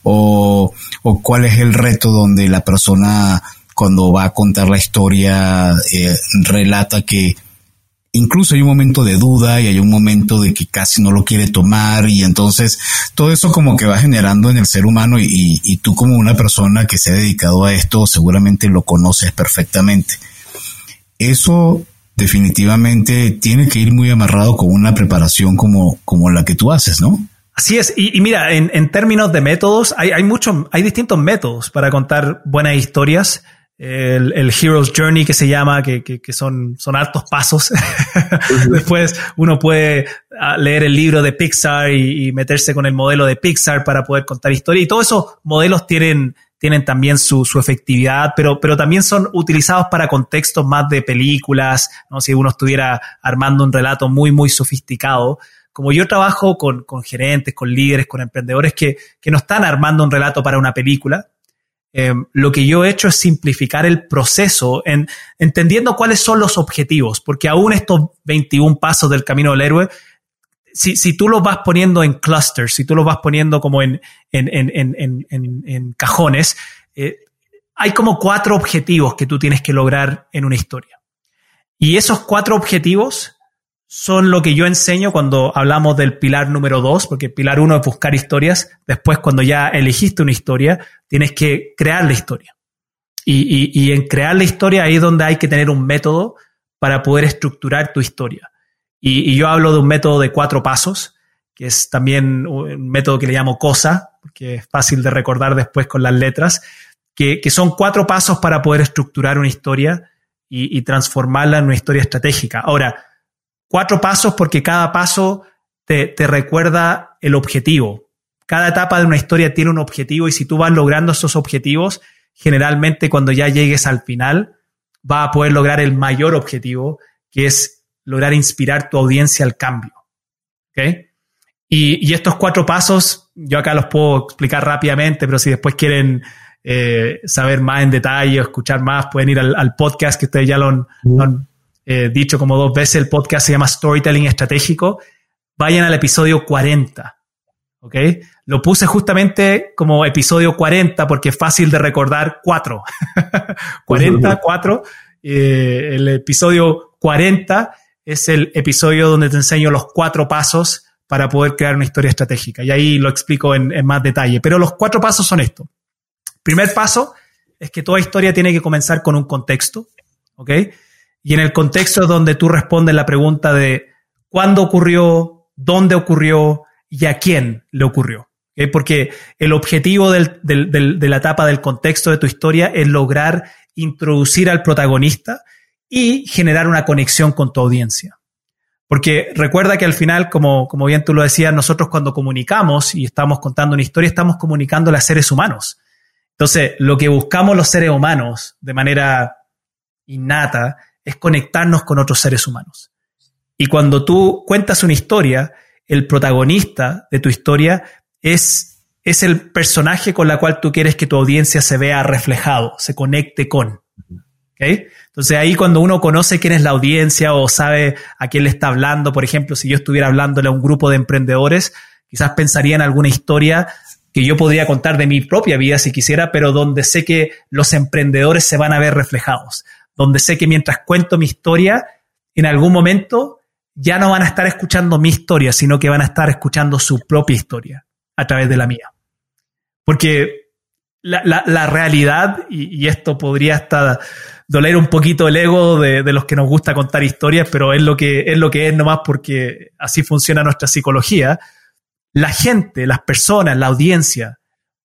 o, o cuál es el reto donde la persona cuando va a contar la historia eh, relata que incluso hay un momento de duda y hay un momento de que casi no lo quiere tomar y entonces todo eso como que va generando en el ser humano y, y tú como una persona que se ha dedicado a esto seguramente lo conoces perfectamente eso definitivamente tiene que ir muy amarrado con una preparación como, como la que tú haces, ¿no? Así es, y, mira, en, términos de métodos, hay, hay muchos, hay distintos métodos para contar buenas historias. El, Hero's Journey que se llama, que, que, son, son altos pasos. Después uno puede ah, leer el libro de Pixar y, y, meterse con el modelo de Pixar para poder contar historias. Y todos esos modelos tienen tienen también su, su, efectividad, pero, pero también son utilizados para contextos más de películas, ¿no? si uno estuviera armando un relato muy, muy sofisticado. Como yo trabajo con, con gerentes, con líderes, con emprendedores que, que no están armando un relato para una película, eh, lo que yo he hecho es simplificar el proceso en entendiendo cuáles son los objetivos, porque aún estos 21 pasos del camino del héroe, si, si tú los vas poniendo en clusters, si tú los vas poniendo como en, en, en, en cajones, eh, hay como cuatro objetivos que tú tienes que lograr en una historia. Y esos cuatro objetivos son lo que yo enseño cuando hablamos del pilar número dos, porque pilar uno es buscar historias. Después, cuando ya elegiste una historia, tienes que crear la historia. Y, en crear la historia ahí es donde hay que tener un método para poder estructurar tu historia. Y, yo hablo de un método de cuatro pasos, que es también un método que le llamo COSA, porque es fácil de recordar después con las letras, que, son cuatro pasos para poder estructurar una historia y, transformarla en una historia estratégica. Ahora, cuatro pasos porque cada paso te, recuerda el objetivo. Cada etapa de una historia tiene un objetivo y si tú vas logrando esos objetivos, generalmente cuando ya llegues al final, vas a poder lograr el mayor objetivo, que es lograr inspirar tu audiencia al cambio. Y, estos cuatro pasos, yo acá los puedo explicar rápidamente, pero si después quieren eh, saber más en detalle o escuchar más, pueden ir al, podcast que ustedes ya lo han, eh, dicho como dos veces, el podcast se llama Storytelling Estratégico. Vayan al episodio 40. ¿Ok? Lo puse justamente como episodio 40 porque es fácil de recordar 4. 40, 4. Eh, el episodio 40 es el episodio donde te enseño los cuatro pasos para poder crear una historia estratégica. Y ahí lo explico en, más detalle. Pero los cuatro pasos son estos. Primer paso es que toda historia tiene que comenzar con un contexto. ¿Ok? Y en el contexto donde tú respondes la pregunta de cuándo ocurrió, dónde ocurrió y a quién le ocurrió. Porque el objetivo de la etapa del contexto de tu historia es lograr introducir al protagonista y generar una conexión con tu audiencia. Porque recuerda que al final, como, como bien tú lo decías, nosotros cuando comunicamos y estamos contando una historia, estamos comunicándole a seres humanos. Entonces, lo que buscamos los seres humanos de manera innata es conectarnos con otros seres humanos. Y cuando tú cuentas una historia, el protagonista de tu historia es, es el personaje con la cual tú quieres que tu audiencia se vea reflejado, se conecte con. Entonces ahí cuando uno conoce quién es la audiencia o sabe a quién le está hablando, por ejemplo, si yo estuviera hablándole a un grupo de emprendedores, quizás pensaría en alguna historia que yo podría contar de mi propia vida si quisiera, pero donde sé que los emprendedores se van a ver reflejados donde sé que mientras cuento mi historia, en algún momento ya no van a estar escuchando mi historia, sino que van a estar escuchando su propia historia a través de la mía. Porque la, realidad, y, esto podría hasta doler un poquito el ego de, los que nos gusta contar historias, pero es lo que es lo que es nomás porque así funciona nuestra psicología. La gente, las personas, la audiencia,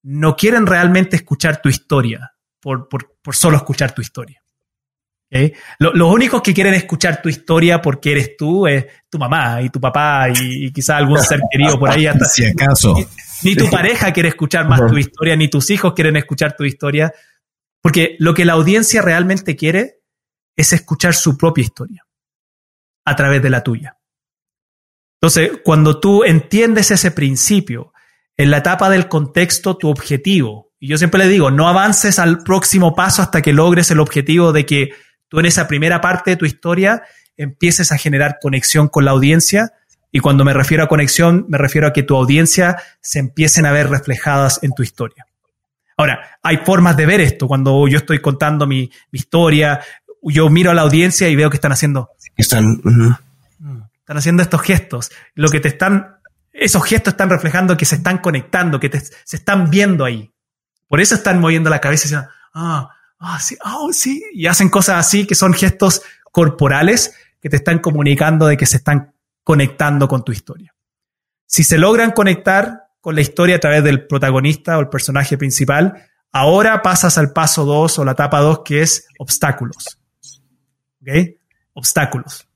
no quieren realmente escuchar tu historia por solo escuchar tu historia. los únicos que quieren escuchar tu historia porque eres tú es tu mamá y tu papá y, quizás algún ser querido por ahí. Hasta, si acaso. Ni, tu pareja quiere escuchar más tu historia, ni tus hijos quieren escuchar tu historia. Porque lo que la audiencia realmente quiere es escuchar su propia historia a través de la tuya. Entonces, cuando tú entiendes ese principio, en la etapa del contexto, tu objetivo, y yo siempre le digo, no avances al próximo paso hasta que logres el objetivo de que tú en esa primera parte de tu historia empieces a generar conexión con la audiencia. Y cuando me refiero a conexión, me refiero a que tu audiencia se empiecen a ver reflejadas en tu historia. Ahora, hay formas de ver esto. Cuando yo estoy contando mi, historia, yo miro a la audiencia y veo que están haciendo. Están. Están haciendo estos gestos. Lo que te están. Esos gestos están reflejando que se están conectando, que se están viendo ahí. Por eso están moviendo la cabeza y diciendo, ah, ah, sí, oh, sí, y hacen cosas así que son gestos corporales que te están comunicando de que se están conectando con tu historia. Si se logran conectar con la historia a través del protagonista o el personaje principal, ahora pasas al paso 2 o la etapa 2 que es obstáculos. ¿Ok? Obstáculos.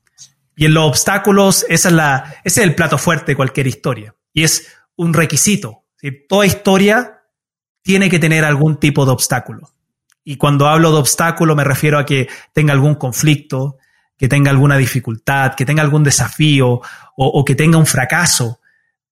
Y en los obstáculos, es la, ese es el plato fuerte de cualquier historia. Y es un requisito. Toda historia tiene que tener algún tipo de obstáculo. Y cuando hablo de obstáculo me refiero a que tenga algún conflicto, que tenga alguna dificultad, que tenga algún desafío o, que tenga un fracaso.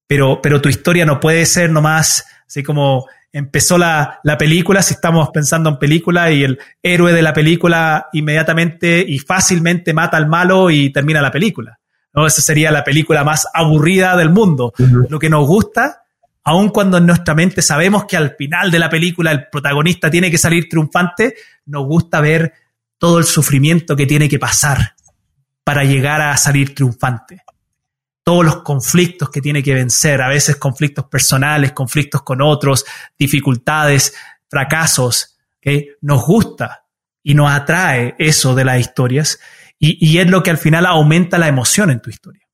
Pero, pero tu historia no puede ser nomás así como empezó la, la, película, si estamos pensando en película, y el héroe de la película inmediatamente y fácilmente mata al malo y termina la película. ¿no? Esa sería la película más aburrida del mundo. Lo que nos gusta, aun cuando en nuestra mente sabemos que al final de la película el protagonista tiene que salir triunfante, nos gusta ver todo el sufrimiento que tiene que pasar para llegar a salir triunfante todos los conflictos que tiene que vencer, a veces conflictos personales, conflictos con otros, dificultades, fracasos. Nos gusta y nos atrae eso de las historias y, y, es lo que al final aumenta la emoción en tu historia.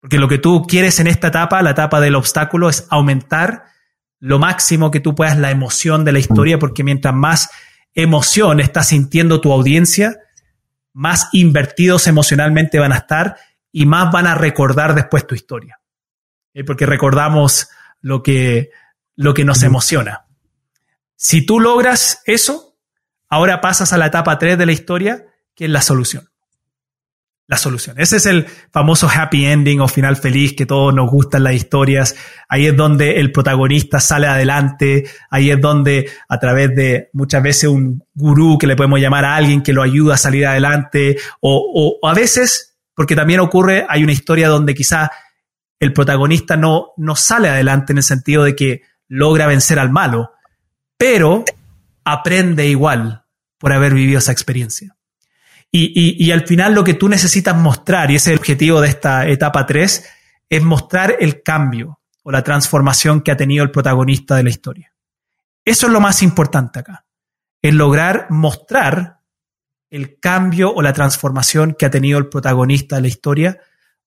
Porque lo que tú quieres en esta etapa, la etapa del obstáculo, es aumentar lo máximo que tú puedas la emoción de la historia, porque mientras más emoción está sintiendo tu audiencia, más invertidos emocionalmente van a estar y más van a recordar después tu historia. Porque recordamos lo que, lo que nos emociona. Si tú logras eso, ahora pasas a la etapa 3 de la historia, que es la solución. La solución. Ese es el famoso happy ending o final feliz que todos nos gustan las historias. Ahí es donde el protagonista sale adelante. Ahí es donde a través de muchas veces un gurú que le podemos llamar a alguien que lo ayuda a salir adelante o, o a veces porque también ocurre, hay una historia donde quizá el protagonista no, no sale adelante en el sentido de que logra vencer al malo, pero aprende igual por haber vivido esa experiencia. Y, al final lo que tú necesitas mostrar, y ese es el objetivo de esta etapa 3, es mostrar el cambio o la transformación que ha tenido el protagonista de la historia. Eso es lo más importante acá, es lograr mostrar el cambio o la transformación que ha tenido el protagonista de la historia,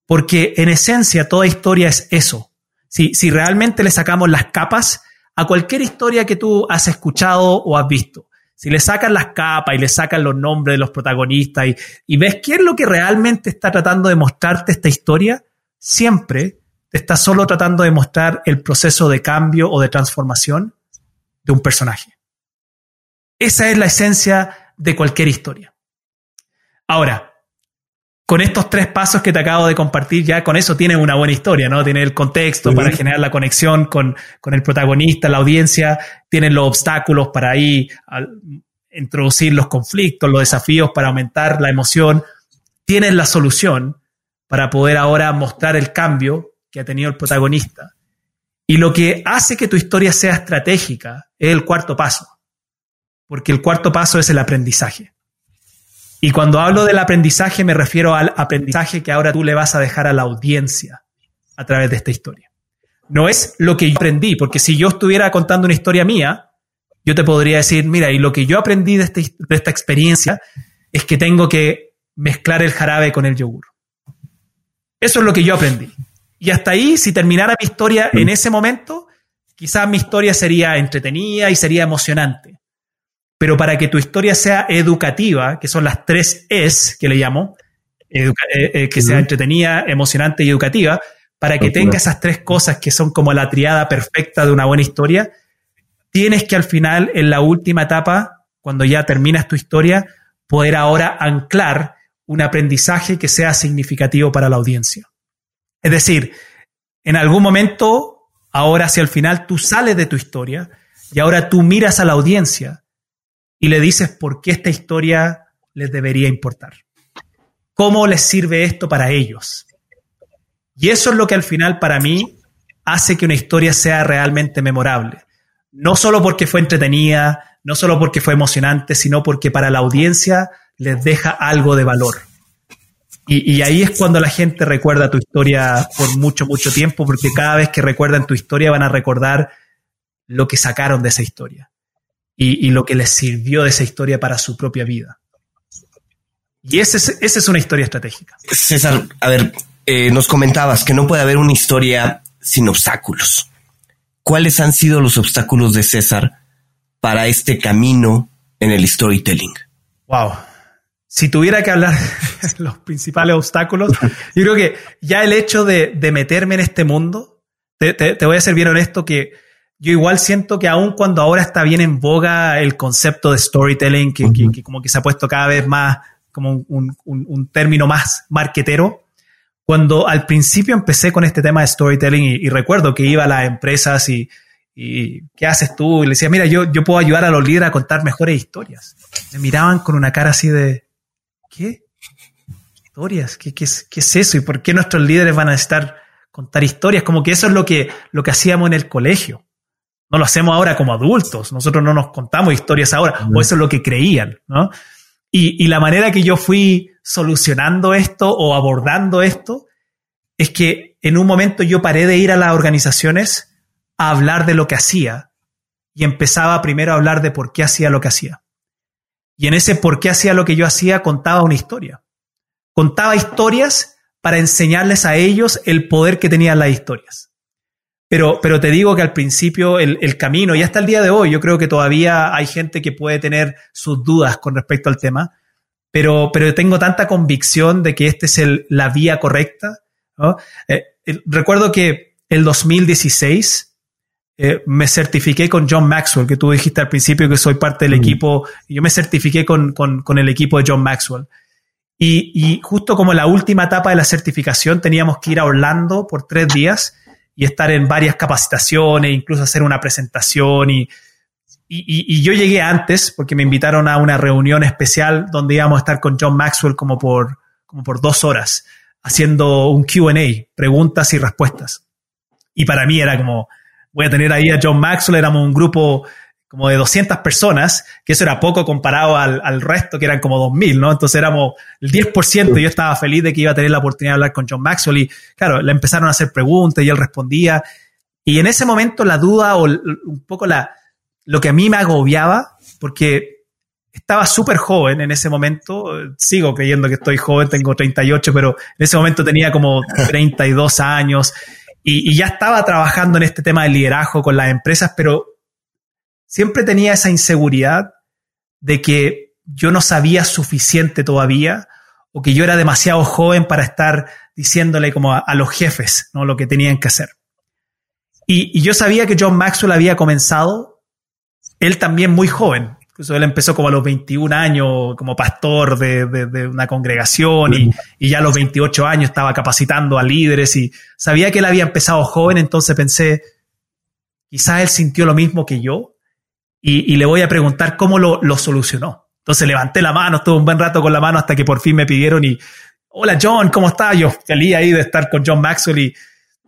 porque en esencia toda historia es eso. Si, si realmente le sacamos las capas a cualquier historia que tú has escuchado o has visto, si le sacan las capas y le sacan los nombres de los protagonistas y, y ves quién es lo que realmente está tratando de mostrarte esta historia, siempre te está solo tratando de mostrar el proceso de cambio o de transformación de un personaje. Esa es la esencia de cualquier historia. Ahora, con estos tres pasos que te acabo de compartir, ya con eso tienes una buena historia, ¿no? Tiene el contexto para generar la conexión con, el protagonista, la audiencia, tienen los obstáculos para ahí introducir los conflictos, los desafíos para aumentar la emoción, tienes la solución para poder ahora mostrar el cambio que ha tenido el protagonista. Y lo que hace que tu historia sea estratégica es el cuarto paso, porque el cuarto paso es el aprendizaje. Y cuando hablo del aprendizaje me refiero al aprendizaje que ahora tú le vas a dejar a la audiencia a través de esta historia. No es lo que yo aprendí, porque si yo estuviera contando una historia mía, yo te podría decir, mira, y lo que yo aprendí de, este, esta experiencia es que tengo que mezclar el jarabe con el yogur. Eso es lo que yo aprendí. Y hasta ahí, si terminara mi historia en ese momento, quizás mi historia sería entretenida y sería emocionante. Pero para que tu historia sea educativa, que son las tres Es que le llamo, eh, eh, que sea entretenida, emocionante y educativa, para que tenga esas tres cosas que son como la triada perfecta de una buena historia, tienes que al final, en la última etapa, cuando ya terminas tu historia, poder ahora anclar un aprendizaje que sea significativo para la audiencia. Es decir, en algún momento, ahora hacia el final, tú sales de tu historia y ahora tú miras a la audiencia y le dices por qué esta historia les debería importar. ¿Cómo les sirve esto para ellos? Y eso es lo que al final para mí hace que una historia sea realmente memorable. No solo porque fue entretenida, no solo porque fue emocionante, sino porque para la audiencia les deja algo de valor. Y, y, ahí es cuando la gente recuerda tu historia por mucho, mucho tiempo, porque cada vez que recuerdan tu historia van a recordar lo que sacaron de esa historia y, lo que les sirvió de esa historia para su propia vida. Y esa es, esa es una historia estratégica. César, a ver, eh, nos comentabas que no puede haber una historia sin obstáculos. ¿Cuáles han sido los obstáculos de César para este camino en el storytelling? Wow. Si tuviera que hablar de los principales obstáculos, yo creo que ya el hecho de, de meterme en este mundo, te, te, voy a ser bien honesto que yo igual siento que aun cuando ahora está bien en boga el concepto de storytelling, que, como que se ha puesto cada vez más como un, término más marquetero, cuando al principio empecé con este tema de storytelling y, recuerdo que iba a las empresas y, y, ¿qué haces tú? Y le decía, mira, yo, yo puedo ayudar a los líderes a contar mejores historias. Me miraban con una cara así de, ¿qué? ¿Historias? ¿Qué, qué, qué es eso? ¿Y por qué nuestros líderes van a estar contar historias? Como que eso es lo que, lo que hacíamos en el colegio. No lo hacemos ahora como adultos. Nosotros no nos contamos historias ahora, o eso es lo que creían, ¿no? Y, y la manera que yo fui solucionando esto o abordando esto es que en un momento yo paré de ir a las organizaciones a hablar de lo que hacía y empezaba primero a hablar de por qué hacía lo que hacía. Y en ese por qué hacía lo que yo hacía contaba una historia. Contaba historias para enseñarles a ellos el poder que tenían las historias. Pero, pero te digo que al principio el, el, camino, y hasta el día de hoy, yo creo que todavía hay gente que puede tener sus dudas con respecto al tema, pero, pero tengo tanta convicción de que esta es el, la vía correcta. ¿no? Eh, recuerdo que el 2016 eh, me certifiqué con John Maxwell, que tú dijiste al principio que soy parte del mm. equipo, yo me certifiqué con, con, con, el equipo de John Maxwell. Y, y justo como la última etapa de la certificación teníamos que ir a Orlando por tres días y estar en varias capacitaciones, incluso hacer una presentación y y, yo llegué antes porque me invitaron a una reunión especial donde íbamos a estar con John Maxwell como por, como por dos horas, haciendo un QA, preguntas y respuestas. Y para mí era como, voy a tener ahí a John Maxwell, éramos un grupo como de 200 personas, que eso era poco comparado al, al resto, que eran como 2.000, ¿no? Entonces éramos el 10% y yo estaba feliz de que iba a tener la oportunidad de hablar con John Maxwell y claro, le empezaron a hacer preguntas y él respondía. Y en ese momento la duda o un poco la, lo que a mí me agobiaba, porque estaba súper joven en ese momento, sigo creyendo que estoy joven, tengo 38, pero en ese momento tenía como 32 años y, y ya estaba trabajando en este tema del liderazgo con las empresas, pero siempre tenía esa inseguridad de que yo no sabía suficiente todavía o que yo era demasiado joven para estar diciéndole como a, los jefes ¿no? lo que tenían que hacer. Y, y, yo sabía que John Maxwell había comenzado él también muy joven. Incluso él empezó como a los 21 años como pastor de, de, una congregación y, y, ya a los 28 años estaba capacitando a líderes y sabía que él había empezado joven, entonces pensé, quizás él sintió lo mismo que yo y, le voy a preguntar cómo lo, solucionó. Entonces levanté la mano, estuve un buen rato con la mano hasta que por fin me pidieron y, hola John, ¿cómo estás? Yo feliz ahí de estar con John Maxwell y,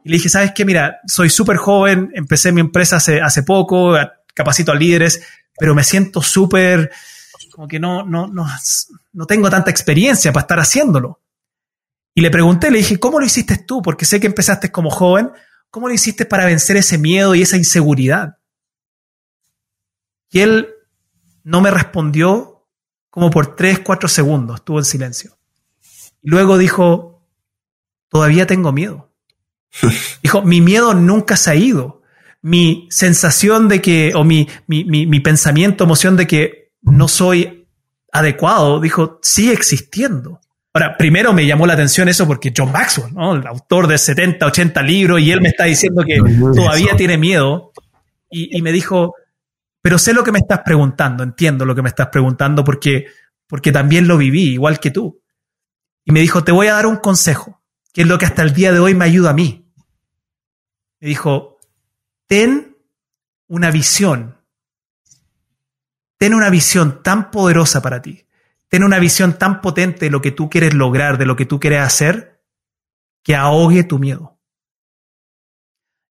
y le dije, ¿sabes qué? Mira, soy súper joven, empecé mi empresa hace, hace poco, capacito a líderes, pero me siento súper, como que no, no, no, no tengo tanta experiencia para estar haciéndolo. Y le pregunté, le dije, ¿cómo lo hiciste tú? Porque sé que empezaste como joven, ¿cómo lo hiciste para vencer ese miedo y esa inseguridad? Y él no me respondió como por tres, cuatro segundos, estuvo en silencio. Y luego dijo, todavía tengo miedo. Dijo, mi miedo nunca se ha ido mi sensación de que, o mi, mi, mi, pensamiento, emoción de que no soy adecuado, dijo, sigue existiendo. Ahora, primero me llamó la atención eso porque John Maxwell, ¿no? el autor de 70, 80 libros, y él me está diciendo que todavía tiene miedo. Y, y, me dijo, pero sé lo que me estás preguntando, entiendo lo que me estás preguntando porque, porque también lo viví, igual que tú. Y me dijo, te voy a dar un consejo, que es lo que hasta el día de hoy me ayuda a mí. Me dijo, ten una visión. Ten una visión tan poderosa para ti. Ten una visión tan potente de lo que tú quieres lograr, de lo que tú quieres hacer, que ahogue tu miedo.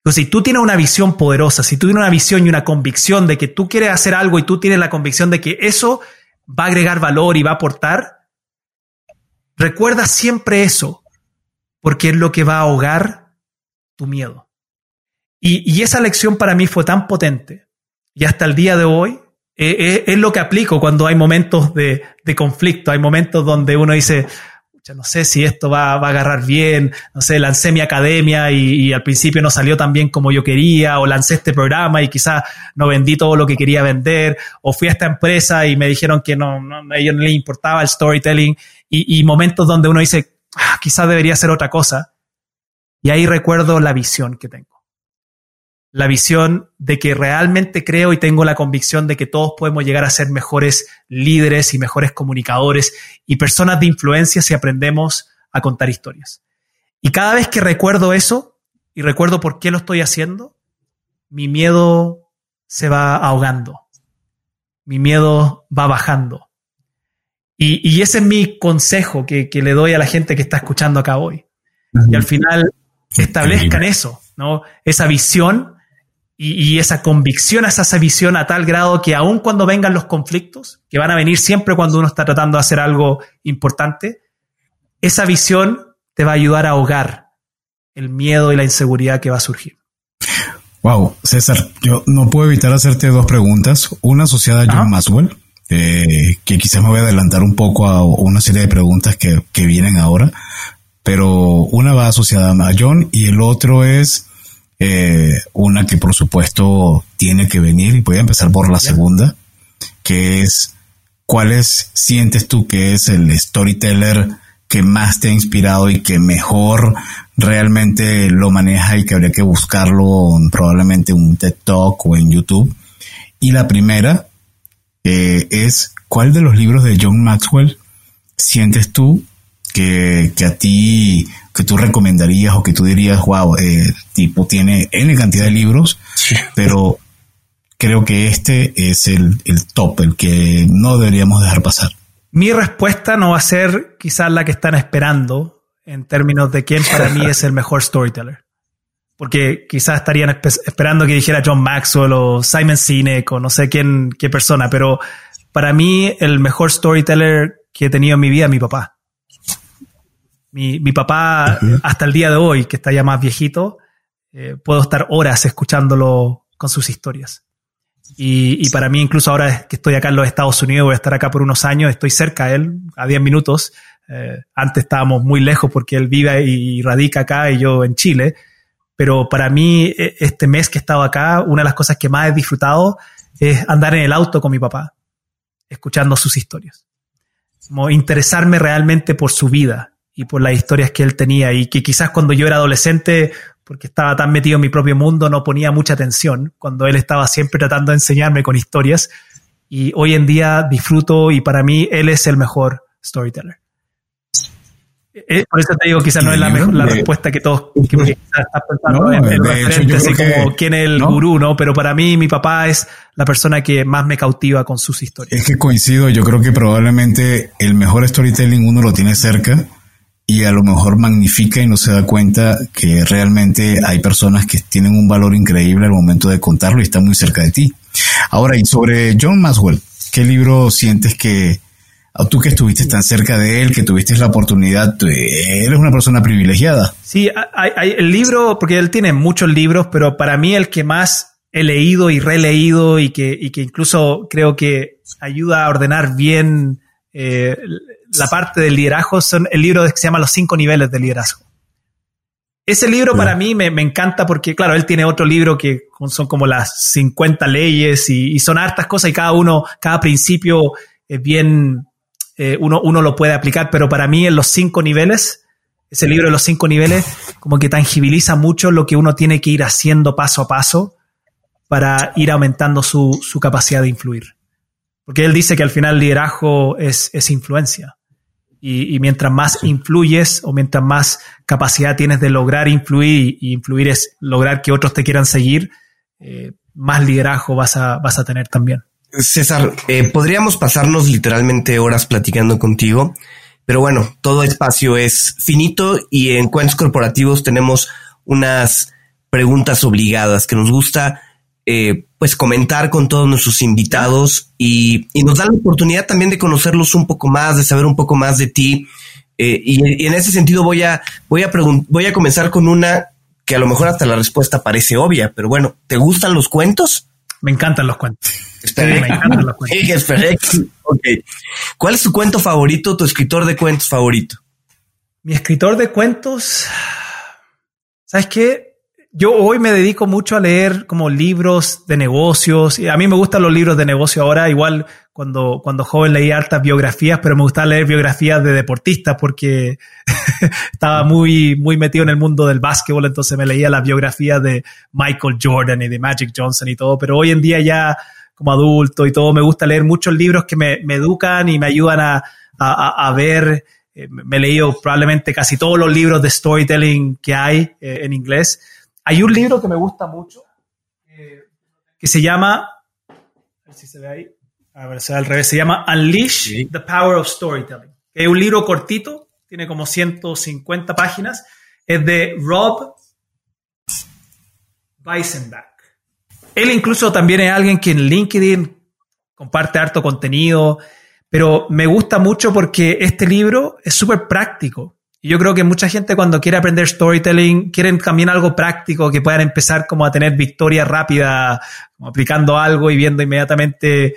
Entonces, si tú tienes una visión poderosa, si tú tienes una visión y una convicción de que tú quieres hacer algo y tú tienes la convicción de que eso va a agregar valor y va a aportar, recuerda siempre eso, porque es lo que va a ahogar tu miedo. Y, esa lección para mí fue tan potente y hasta el día de hoy eh, eh, es lo que aplico cuando hay momentos de, conflicto, hay momentos donde uno dice, no sé si esto va, a agarrar bien, no sé, lancé mi academia y, al principio no salió tan bien como yo quería, o lancé este programa y quizás no vendí todo lo que quería vender, o fui a esta empresa y me dijeron que no, a ellos no les importaba el storytelling, y, momentos donde uno dice, ah, quizás debería hacer otra cosa. Y ahí recuerdo la visión que tengo la visión de que realmente creo y tengo la convicción de que todos podemos llegar a ser mejores líderes y mejores comunicadores y personas de influencia si aprendemos a contar historias. Y cada vez que recuerdo eso y recuerdo por qué lo estoy haciendo, mi miedo se va ahogando. Mi miedo va bajando. Y, ese es mi consejo que, le doy a la gente que está escuchando acá hoy. Y al final establezcan eso, ¿no? Esa visión y, esa convicción hacia esa visión a tal grado que aun cuando vengan los conflictos, que van a venir siempre cuando uno está tratando de hacer algo importante, esa visión te va a ayudar a ahogar el miedo y la inseguridad que va a surgir. Wow, César, yo no puedo evitar hacerte dos preguntas. Una asociada a John Maxwell, eh, que quizás me voy a adelantar un poco a una serie de preguntas que, que vienen ahora, pero una va asociada a John y el otro es eh, una que por supuesto tiene que venir y voy a empezar por la segunda, que es ¿cuáles sientes tú que es el storyteller que más te ha inspirado y que mejor realmente lo maneja y que habría que buscarlo probablemente en un TED Talk o en YouTube? Y la primera eh, es ¿cuál de los libros de John Maxwell sientes tú que, que a ti que tú recomendarías o que tú dirías, wow, eh, tipo tiene N cantidad de libros, pero creo que este es el, el top, el que no deberíamos dejar pasar. Mi respuesta no va a ser quizás la que están esperando en términos de quién para mí es el mejor storyteller. Porque quizás estarían esperando que dijera John Maxwell o Simon Sinek o no sé quién, qué persona, pero para mí el mejor storyteller que he tenido en mi vida es mi papá. Mi, mi papá, hasta el día de hoy, que está ya más viejito, eh, puedo estar horas escuchándolo con sus historias. Y, y, para mí, incluso ahora que estoy acá en los Estados Unidos, voy a estar acá por unos años, estoy cerca de él, a 10 minutos. Eh, antes estábamos muy lejos porque él vive y radica acá y yo en Chile. Pero para mí, e, este mes que he estado acá, una de las cosas que más he disfrutado es andar en el auto con mi papá, escuchando sus historias. Como interesarme realmente por su vida, y por las historias que él tenía y que quizás cuando yo era adolescente, porque estaba tan metido en mi propio mundo, no ponía mucha atención, cuando él estaba siempre tratando de enseñarme con historias y hoy en día disfruto y para mí él es el mejor storyteller. Eh, por eso te digo, quizás no es la, mejor, la respuesta que todos que quizás estás pensando en, el referente, así como quién es el gurú, ¿no? Pero para mí, mi papá es la persona que más me cautiva con sus historias. Es que coincido, yo creo que probablemente el mejor storytelling uno lo tiene cerca y a lo mejor magnifica y no se da cuenta que realmente hay personas que tienen un valor increíble al momento de contarlo y están muy cerca de ti. Ahora, y sobre John Maswell, ¿qué libro sientes que tú que estuviste tan cerca de él, que tuviste la oportunidad, eres una persona privilegiada? Sí, hay, el libro, porque él tiene muchos libros, pero para mí el que más he leído y releído y que, y que incluso creo que ayuda a ordenar bien eh, la parte del liderazgo son el libro que se llama Los cinco niveles de liderazgo. Ese libro para mí me, encanta porque, claro, él tiene otro libro que son como las 50 leyes y, son hartas cosas y cada uno, cada principio es bien, eh, uno, uno lo puede aplicar, pero para mí en los cinco niveles, ese libro de los cinco niveles, como que tangibiliza mucho lo que uno tiene que ir haciendo paso a paso para ir aumentando su, su capacidad de influir. Porque él dice que al final el liderazgo es, es influencia. Y, mientras más influyes o mientras más capacidad tienes de lograr influir, y influir es lograr que otros te quieran seguir, eh, más liderazgo vas a, vas a tener también. César, eh, podríamos pasarnos literalmente horas platicando contigo, pero bueno, todo espacio es finito y en cuentos corporativos tenemos unas preguntas obligadas que nos gusta eh, pues comentar con todos nuestros invitados y, nos da la oportunidad también de conocerlos un poco más, de saber un poco más de ti. Eh, y, en ese sentido voy a, voy, a voy a comenzar con una que a lo mejor hasta la respuesta parece obvia, pero bueno, ¿te gustan los cuentos? Me encantan los cuentos. me encantan los cuentos. ¿Cuál es tu cuento favorito, tu escritor de cuentos favorito? Mi escritor de cuentos, ¿sabes qué? Yo hoy me dedico mucho a leer como libros de negocios. A mí me gustan los libros de negocio ahora, igual cuando, cuando joven leía hartas biografías, pero me gustaba leer biografías de deportistas porque estaba muy, muy metido en el mundo del básquetbol, entonces me leía las biografías de Michael Jordan y de Magic Johnson y todo, pero hoy en día ya como adulto y todo, me gusta leer muchos libros que me, me educan y me ayudan a, a, a ver eh, me he leído probablemente casi todos los libros de storytelling que hay eh, en inglés. Hay un libro que me gusta mucho que se llama, a ver si se ve ahí, a ver, se al revés, se llama Unleash the Power of Storytelling. Es un libro cortito, tiene como 150 páginas, es de Rob Weisenbach. Él incluso también es alguien que en LinkedIn comparte harto contenido, pero me gusta mucho porque este libro es súper práctico. Y yo creo que mucha gente cuando quiere aprender storytelling quieren también algo práctico, que puedan empezar como a tener victoria rápida, como aplicando algo y viendo inmediatamente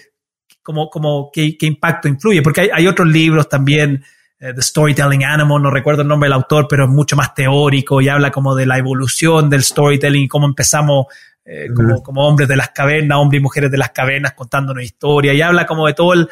como, como qué, qué impacto influye. Porque hay, hay otros libros también, eh, The Storytelling Animal, no recuerdo el nombre del autor, pero es mucho más teórico y habla como de la evolución del storytelling y cómo empezamos eh, como, como hombres de las cavernas, hombres y mujeres de las cavernas contándonos historia y habla como de todo el,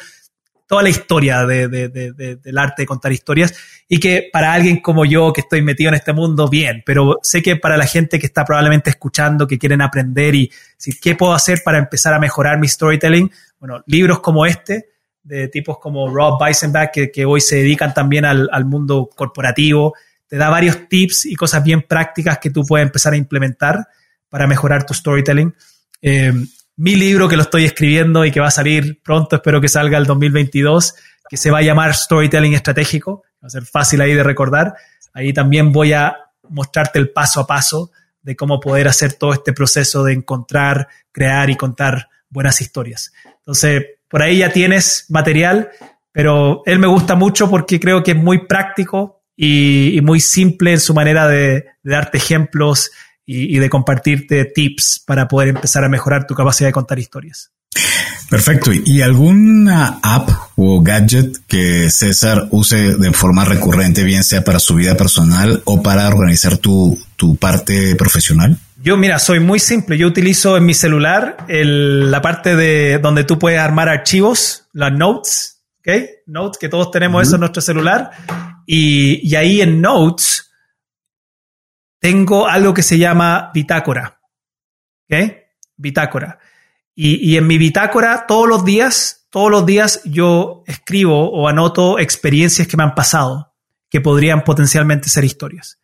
toda la historia de, de, de, del arte de contar historias y que para alguien como yo que estoy metido en este mundo, bien, pero sé que para la gente que está probablemente escuchando, que quieren aprender y decir, ¿qué puedo hacer para empezar a mejorar mi storytelling? Bueno, libros como este, de tipos como Rob Weisenbach, que, que hoy se dedican también al, al, mundo corporativo, te da varios tips y cosas bien prácticas que tú puedes empezar a implementar para mejorar tu storytelling. Eh, mi libro que lo estoy escribiendo y que va a salir pronto, espero que salga el 2022, que se va a llamar Storytelling Estratégico, va a ser fácil ahí de recordar. Ahí también voy a mostrarte el paso a paso de cómo poder hacer todo este proceso de encontrar, crear y contar buenas historias. Entonces, por ahí ya tienes material, pero él me gusta mucho porque creo que es muy práctico y, muy simple en su manera de darte ejemplos y, y, de compartirte tips para poder empezar a mejorar tu capacidad de contar historias. Perfecto. ¿Y alguna app o gadget que César use de forma recurrente, bien sea para su vida personal o para organizar tu, tu parte profesional? Yo, mira, soy muy simple. Yo utilizo en mi celular el, la parte de donde tú puedes armar archivos, las notes, ¿ok? Notes, que todos tenemos uh -huh. eso en nuestro celular. Y, y ahí en Notes tengo algo que se llama bitácora. ¿Ok? Bitácora. Y, y, en mi bitácora, todos los días, todos los días yo escribo o anoto experiencias que me han pasado, que podrían potencialmente ser historias.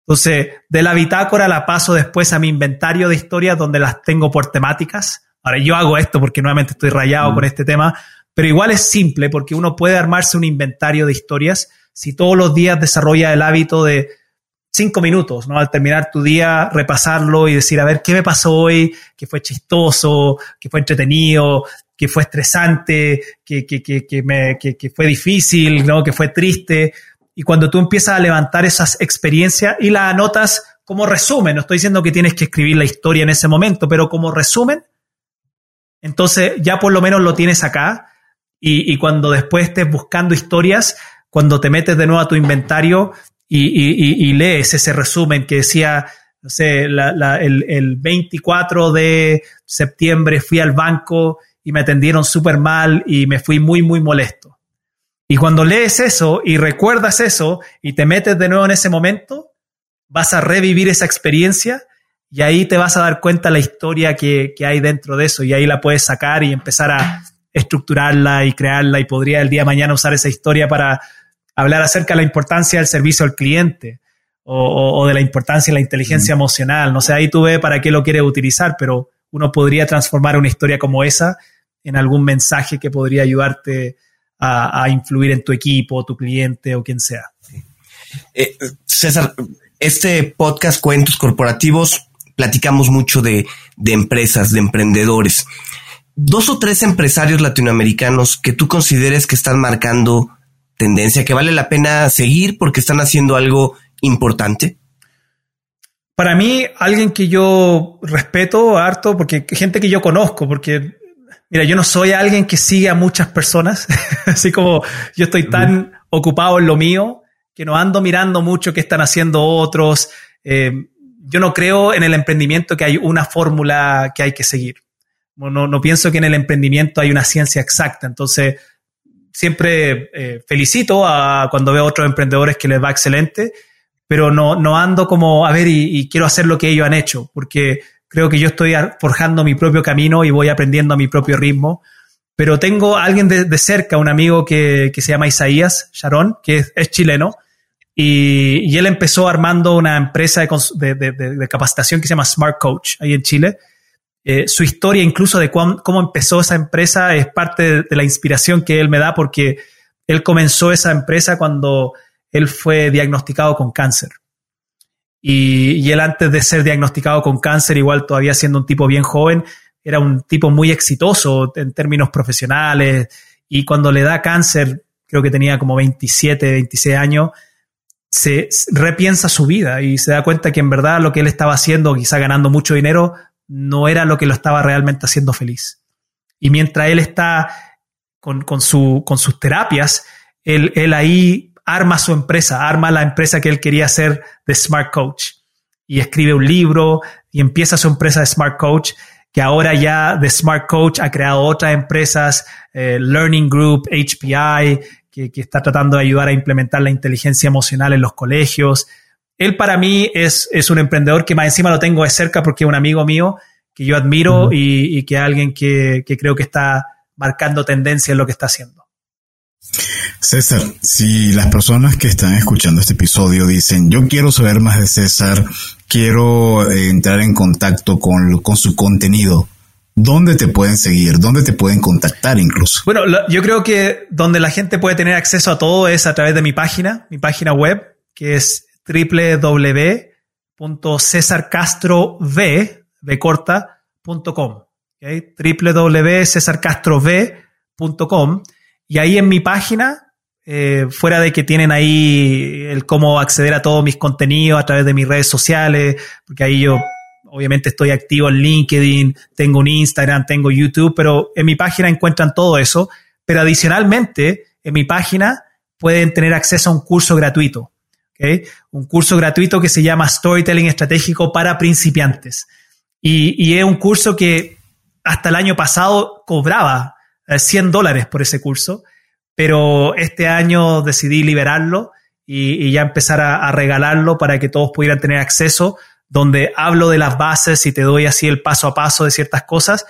Entonces, de la bitácora la paso después a mi inventario de historias donde las tengo por temáticas. Ahora, yo hago esto porque nuevamente estoy rayado mm. con este tema, pero igual es simple porque uno puede armarse un inventario de historias si todos los días desarrolla el hábito de cinco minutos, ¿no? Al terminar tu día, repasarlo y decir, a ver, ¿qué me pasó hoy? ¿Qué fue chistoso? ¿Qué fue entretenido? ¿Qué fue estresante? ¿Qué, fue difícil? ¿No? ¿Qué fue triste? Y cuando tú empiezas a levantar esas experiencias y las anotas como resumen, no estoy diciendo que tienes que escribir la historia en ese momento, pero como resumen, entonces ya por lo menos lo tienes acá y, y cuando después estés buscando historias, cuando te metes de nuevo a tu inventario, y, y, y, lees ese resumen que decía, no sé, la, el, 24 de septiembre fui al banco y me atendieron súper mal y me fui muy, muy molesto. Y cuando lees eso y recuerdas eso y te metes de nuevo en ese momento, vas a revivir esa experiencia y ahí te vas a dar cuenta la historia que, que hay dentro de eso y ahí la puedes sacar y empezar a estructurarla y crearla y podría el día de mañana usar esa historia para hablar acerca de la importancia del servicio al cliente o, de la importancia de la inteligencia mm. emocional. No sé, ahí tú ves para qué lo quieres utilizar, pero uno podría transformar una historia como esa en algún mensaje que podría ayudarte a, a influir en tu equipo, tu cliente o quien sea. Eh, César, este podcast Cuentos Corporativos platicamos mucho de, de empresas, de emprendedores. Dos o tres empresarios latinoamericanos que tú consideres que están marcando tendencia que vale la pena seguir porque están haciendo algo importante? Para mí, alguien que yo respeto harto, porque gente que yo conozco, porque, mira, yo no soy alguien que sigue a muchas personas, así como yo estoy tan uh -huh. ocupado en lo mío, que no ando mirando mucho qué están haciendo otros. Eh, yo no creo en el emprendimiento que hay una fórmula que hay que seguir. No, no pienso que en el emprendimiento hay una ciencia exacta. Entonces, siempre eh, felicito a cuando veo a otros emprendedores que les va excelente, pero no, no ando como, a ver, y, y, quiero hacer lo que ellos han hecho, porque creo que yo estoy forjando mi propio camino y voy aprendiendo a mi propio ritmo. pero tengo a alguien de, cerca, un amigo que, se llama Isaías Sharon, que es, chileno, y, él empezó armando una empresa de, capacitación que se llama Smart Coach ahí en Chile. Eh, su historia incluso de cómo empezó esa empresa es parte de, la inspiración que él me da porque él comenzó esa empresa cuando él fue diagnosticado con cáncer. Y, y, él antes de ser diagnosticado con cáncer, igual todavía siendo un tipo bien joven, era un tipo muy exitoso en términos profesionales y cuando le da cáncer, creo que tenía como 27, 26 años, se repiensa su vida y se da cuenta que en verdad lo que él estaba haciendo, quizá ganando mucho dinero, no era lo que lo estaba realmente haciendo feliz. Y mientras él está con, su, con sus terapias, él, él ahí arma su empresa, arma la empresa que él quería hacer de Smart Coach. Y escribe un libro y empieza su empresa de Smart Coach que ahora ya The Smart Coach ha creado otras empresas, eh, Learning Group, HPI, que, está tratando de ayudar a implementar la inteligencia emocional en los colegios. Él para mí es, es un emprendedor que más encima lo tengo de cerca porque es un amigo mío que yo admiro y, que es alguien que, que creo que está marcando tendencia en lo que está haciendo. César, si las personas que están escuchando este episodio dicen, yo quiero saber más de César, quiero eh, entrar en contacto con, con su contenido, ¿dónde te pueden seguir? ¿Dónde te pueden contactar incluso? Bueno, yo creo que donde la gente puede tener acceso a todo es a través de mi página, mi página web, que es www.cesarcastrov.com. www.cesarcastrov.com. Y ahí en mi página eh, fuera de que tienen ahí el cómo acceder a todos mis contenidos a través de mis redes sociales, porque ahí yo obviamente estoy activo en LinkedIn, tengo un Instagram, tengo YouTube, pero en mi página encuentran todo eso. Pero adicionalmente, en mi página pueden tener acceso a un curso gratuito. Un curso gratuito que se llama Storytelling Estratégico para Principiantes. Y, es un curso que hasta el año pasado cobraba 100 eh, dólares por ese curso pero este año decidí liberarlo y, ya empezar a, regalarlo para que todos pudieran tener acceso, donde hablo de las bases y te doy así el paso a paso de ciertas cosas,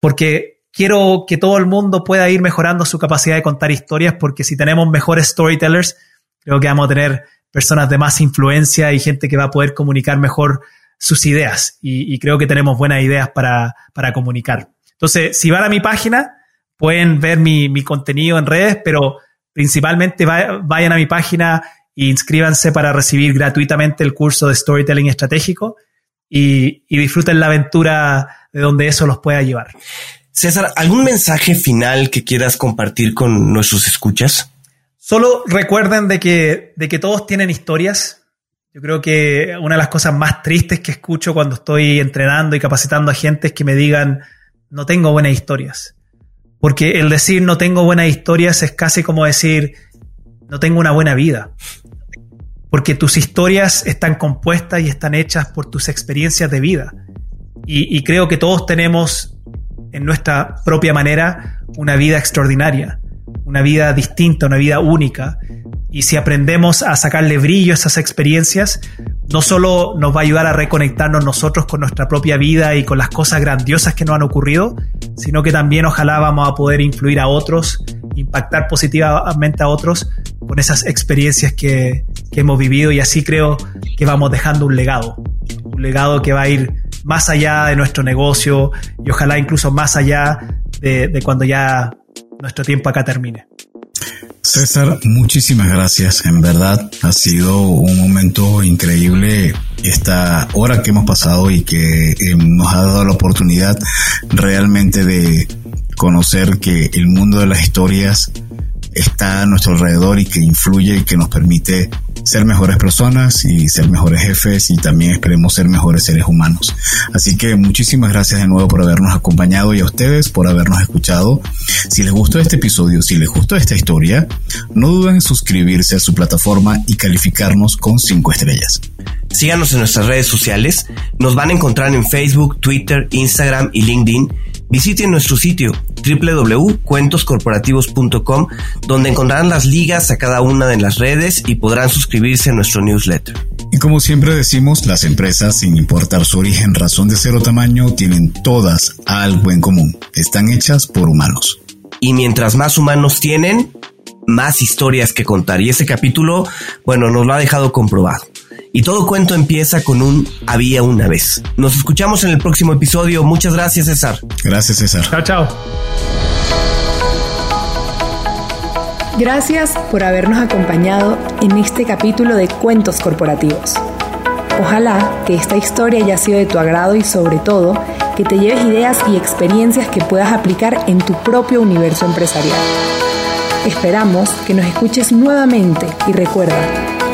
porque quiero que todo el mundo pueda ir mejorando su capacidad de contar historias, porque si tenemos mejores storytellers, creo que vamos a tener personas de más influencia y gente que va a poder comunicar mejor sus ideas. Y, creo que tenemos buenas ideas para, para comunicar. Entonces, si van a mi página, pueden ver mi, contenido en redes, pero principalmente vayan a mi página e inscríbanse para recibir gratuitamente el curso de Storytelling Estratégico y, disfruten la aventura de donde eso los pueda llevar. César, ¿algún mensaje final que quieras compartir con nuestros escuchas? Solo recuerden de que, de que todos tienen historias. Yo creo que una de las cosas más tristes que escucho cuando estoy entrenando y capacitando a gente es que me digan, no tengo buenas historias. Porque el decir no tengo buenas historias es casi como decir no tengo una buena vida. Porque tus historias están compuestas y están hechas por tus experiencias de vida. Y, creo que todos tenemos en nuestra propia manera una vida extraordinaria, una vida distinta, una vida única. Y si aprendemos a sacarle brillo a esas experiencias, no solo nos va a ayudar a reconectarnos nosotros con nuestra propia vida y con las cosas grandiosas que nos han ocurrido, sino que también ojalá vamos a poder influir a otros, impactar positivamente a otros con esas experiencias que, hemos vivido y así creo que vamos dejando un legado, un legado que va a ir más allá de nuestro negocio y ojalá incluso más allá de cuando ya nuestro tiempo acá termine. César, muchísimas gracias. En verdad ha sido un momento increíble esta hora que hemos pasado y que eh, nos ha dado la oportunidad realmente de conocer que el mundo de las historias está a nuestro alrededor y que influye y que nos permite ser mejores personas y ser mejores jefes y también esperemos ser mejores seres humanos. Así que muchísimas gracias de nuevo por habernos acompañado y a ustedes por habernos escuchado. Si les gustó este episodio, si les gustó esta historia, no duden en suscribirse a su plataforma y calificarnos con 5 estrellas. Síganos en nuestras redes sociales. Nos van a encontrar en Facebook, Twitter, Instagram y LinkedIn Visiten nuestro sitio www.cuentoscorporativos.com donde encontrarán las ligas a cada una de las redes y podrán suscribirse a nuestro newsletter. Y como siempre decimos, las empresas, sin importar su origen, razón de ser o tamaño, tienen todas algo en común. Están hechas por humanos. Y mientras más humanos tienen, más historias que contar. Y ese capítulo, bueno, nos lo ha dejado comprobado. Y todo cuento empieza con un había una vez. Nos escuchamos en el próximo episodio. Muchas gracias, César. Gracias, César. Chao, chao. Gracias por habernos acompañado en este capítulo de Cuentos Corporativos. Ojalá que esta historia haya sido de tu agrado y sobre todo que te lleves ideas y experiencias que puedas aplicar en tu propio universo empresarial. Esperamos que nos escuches nuevamente y recuerda,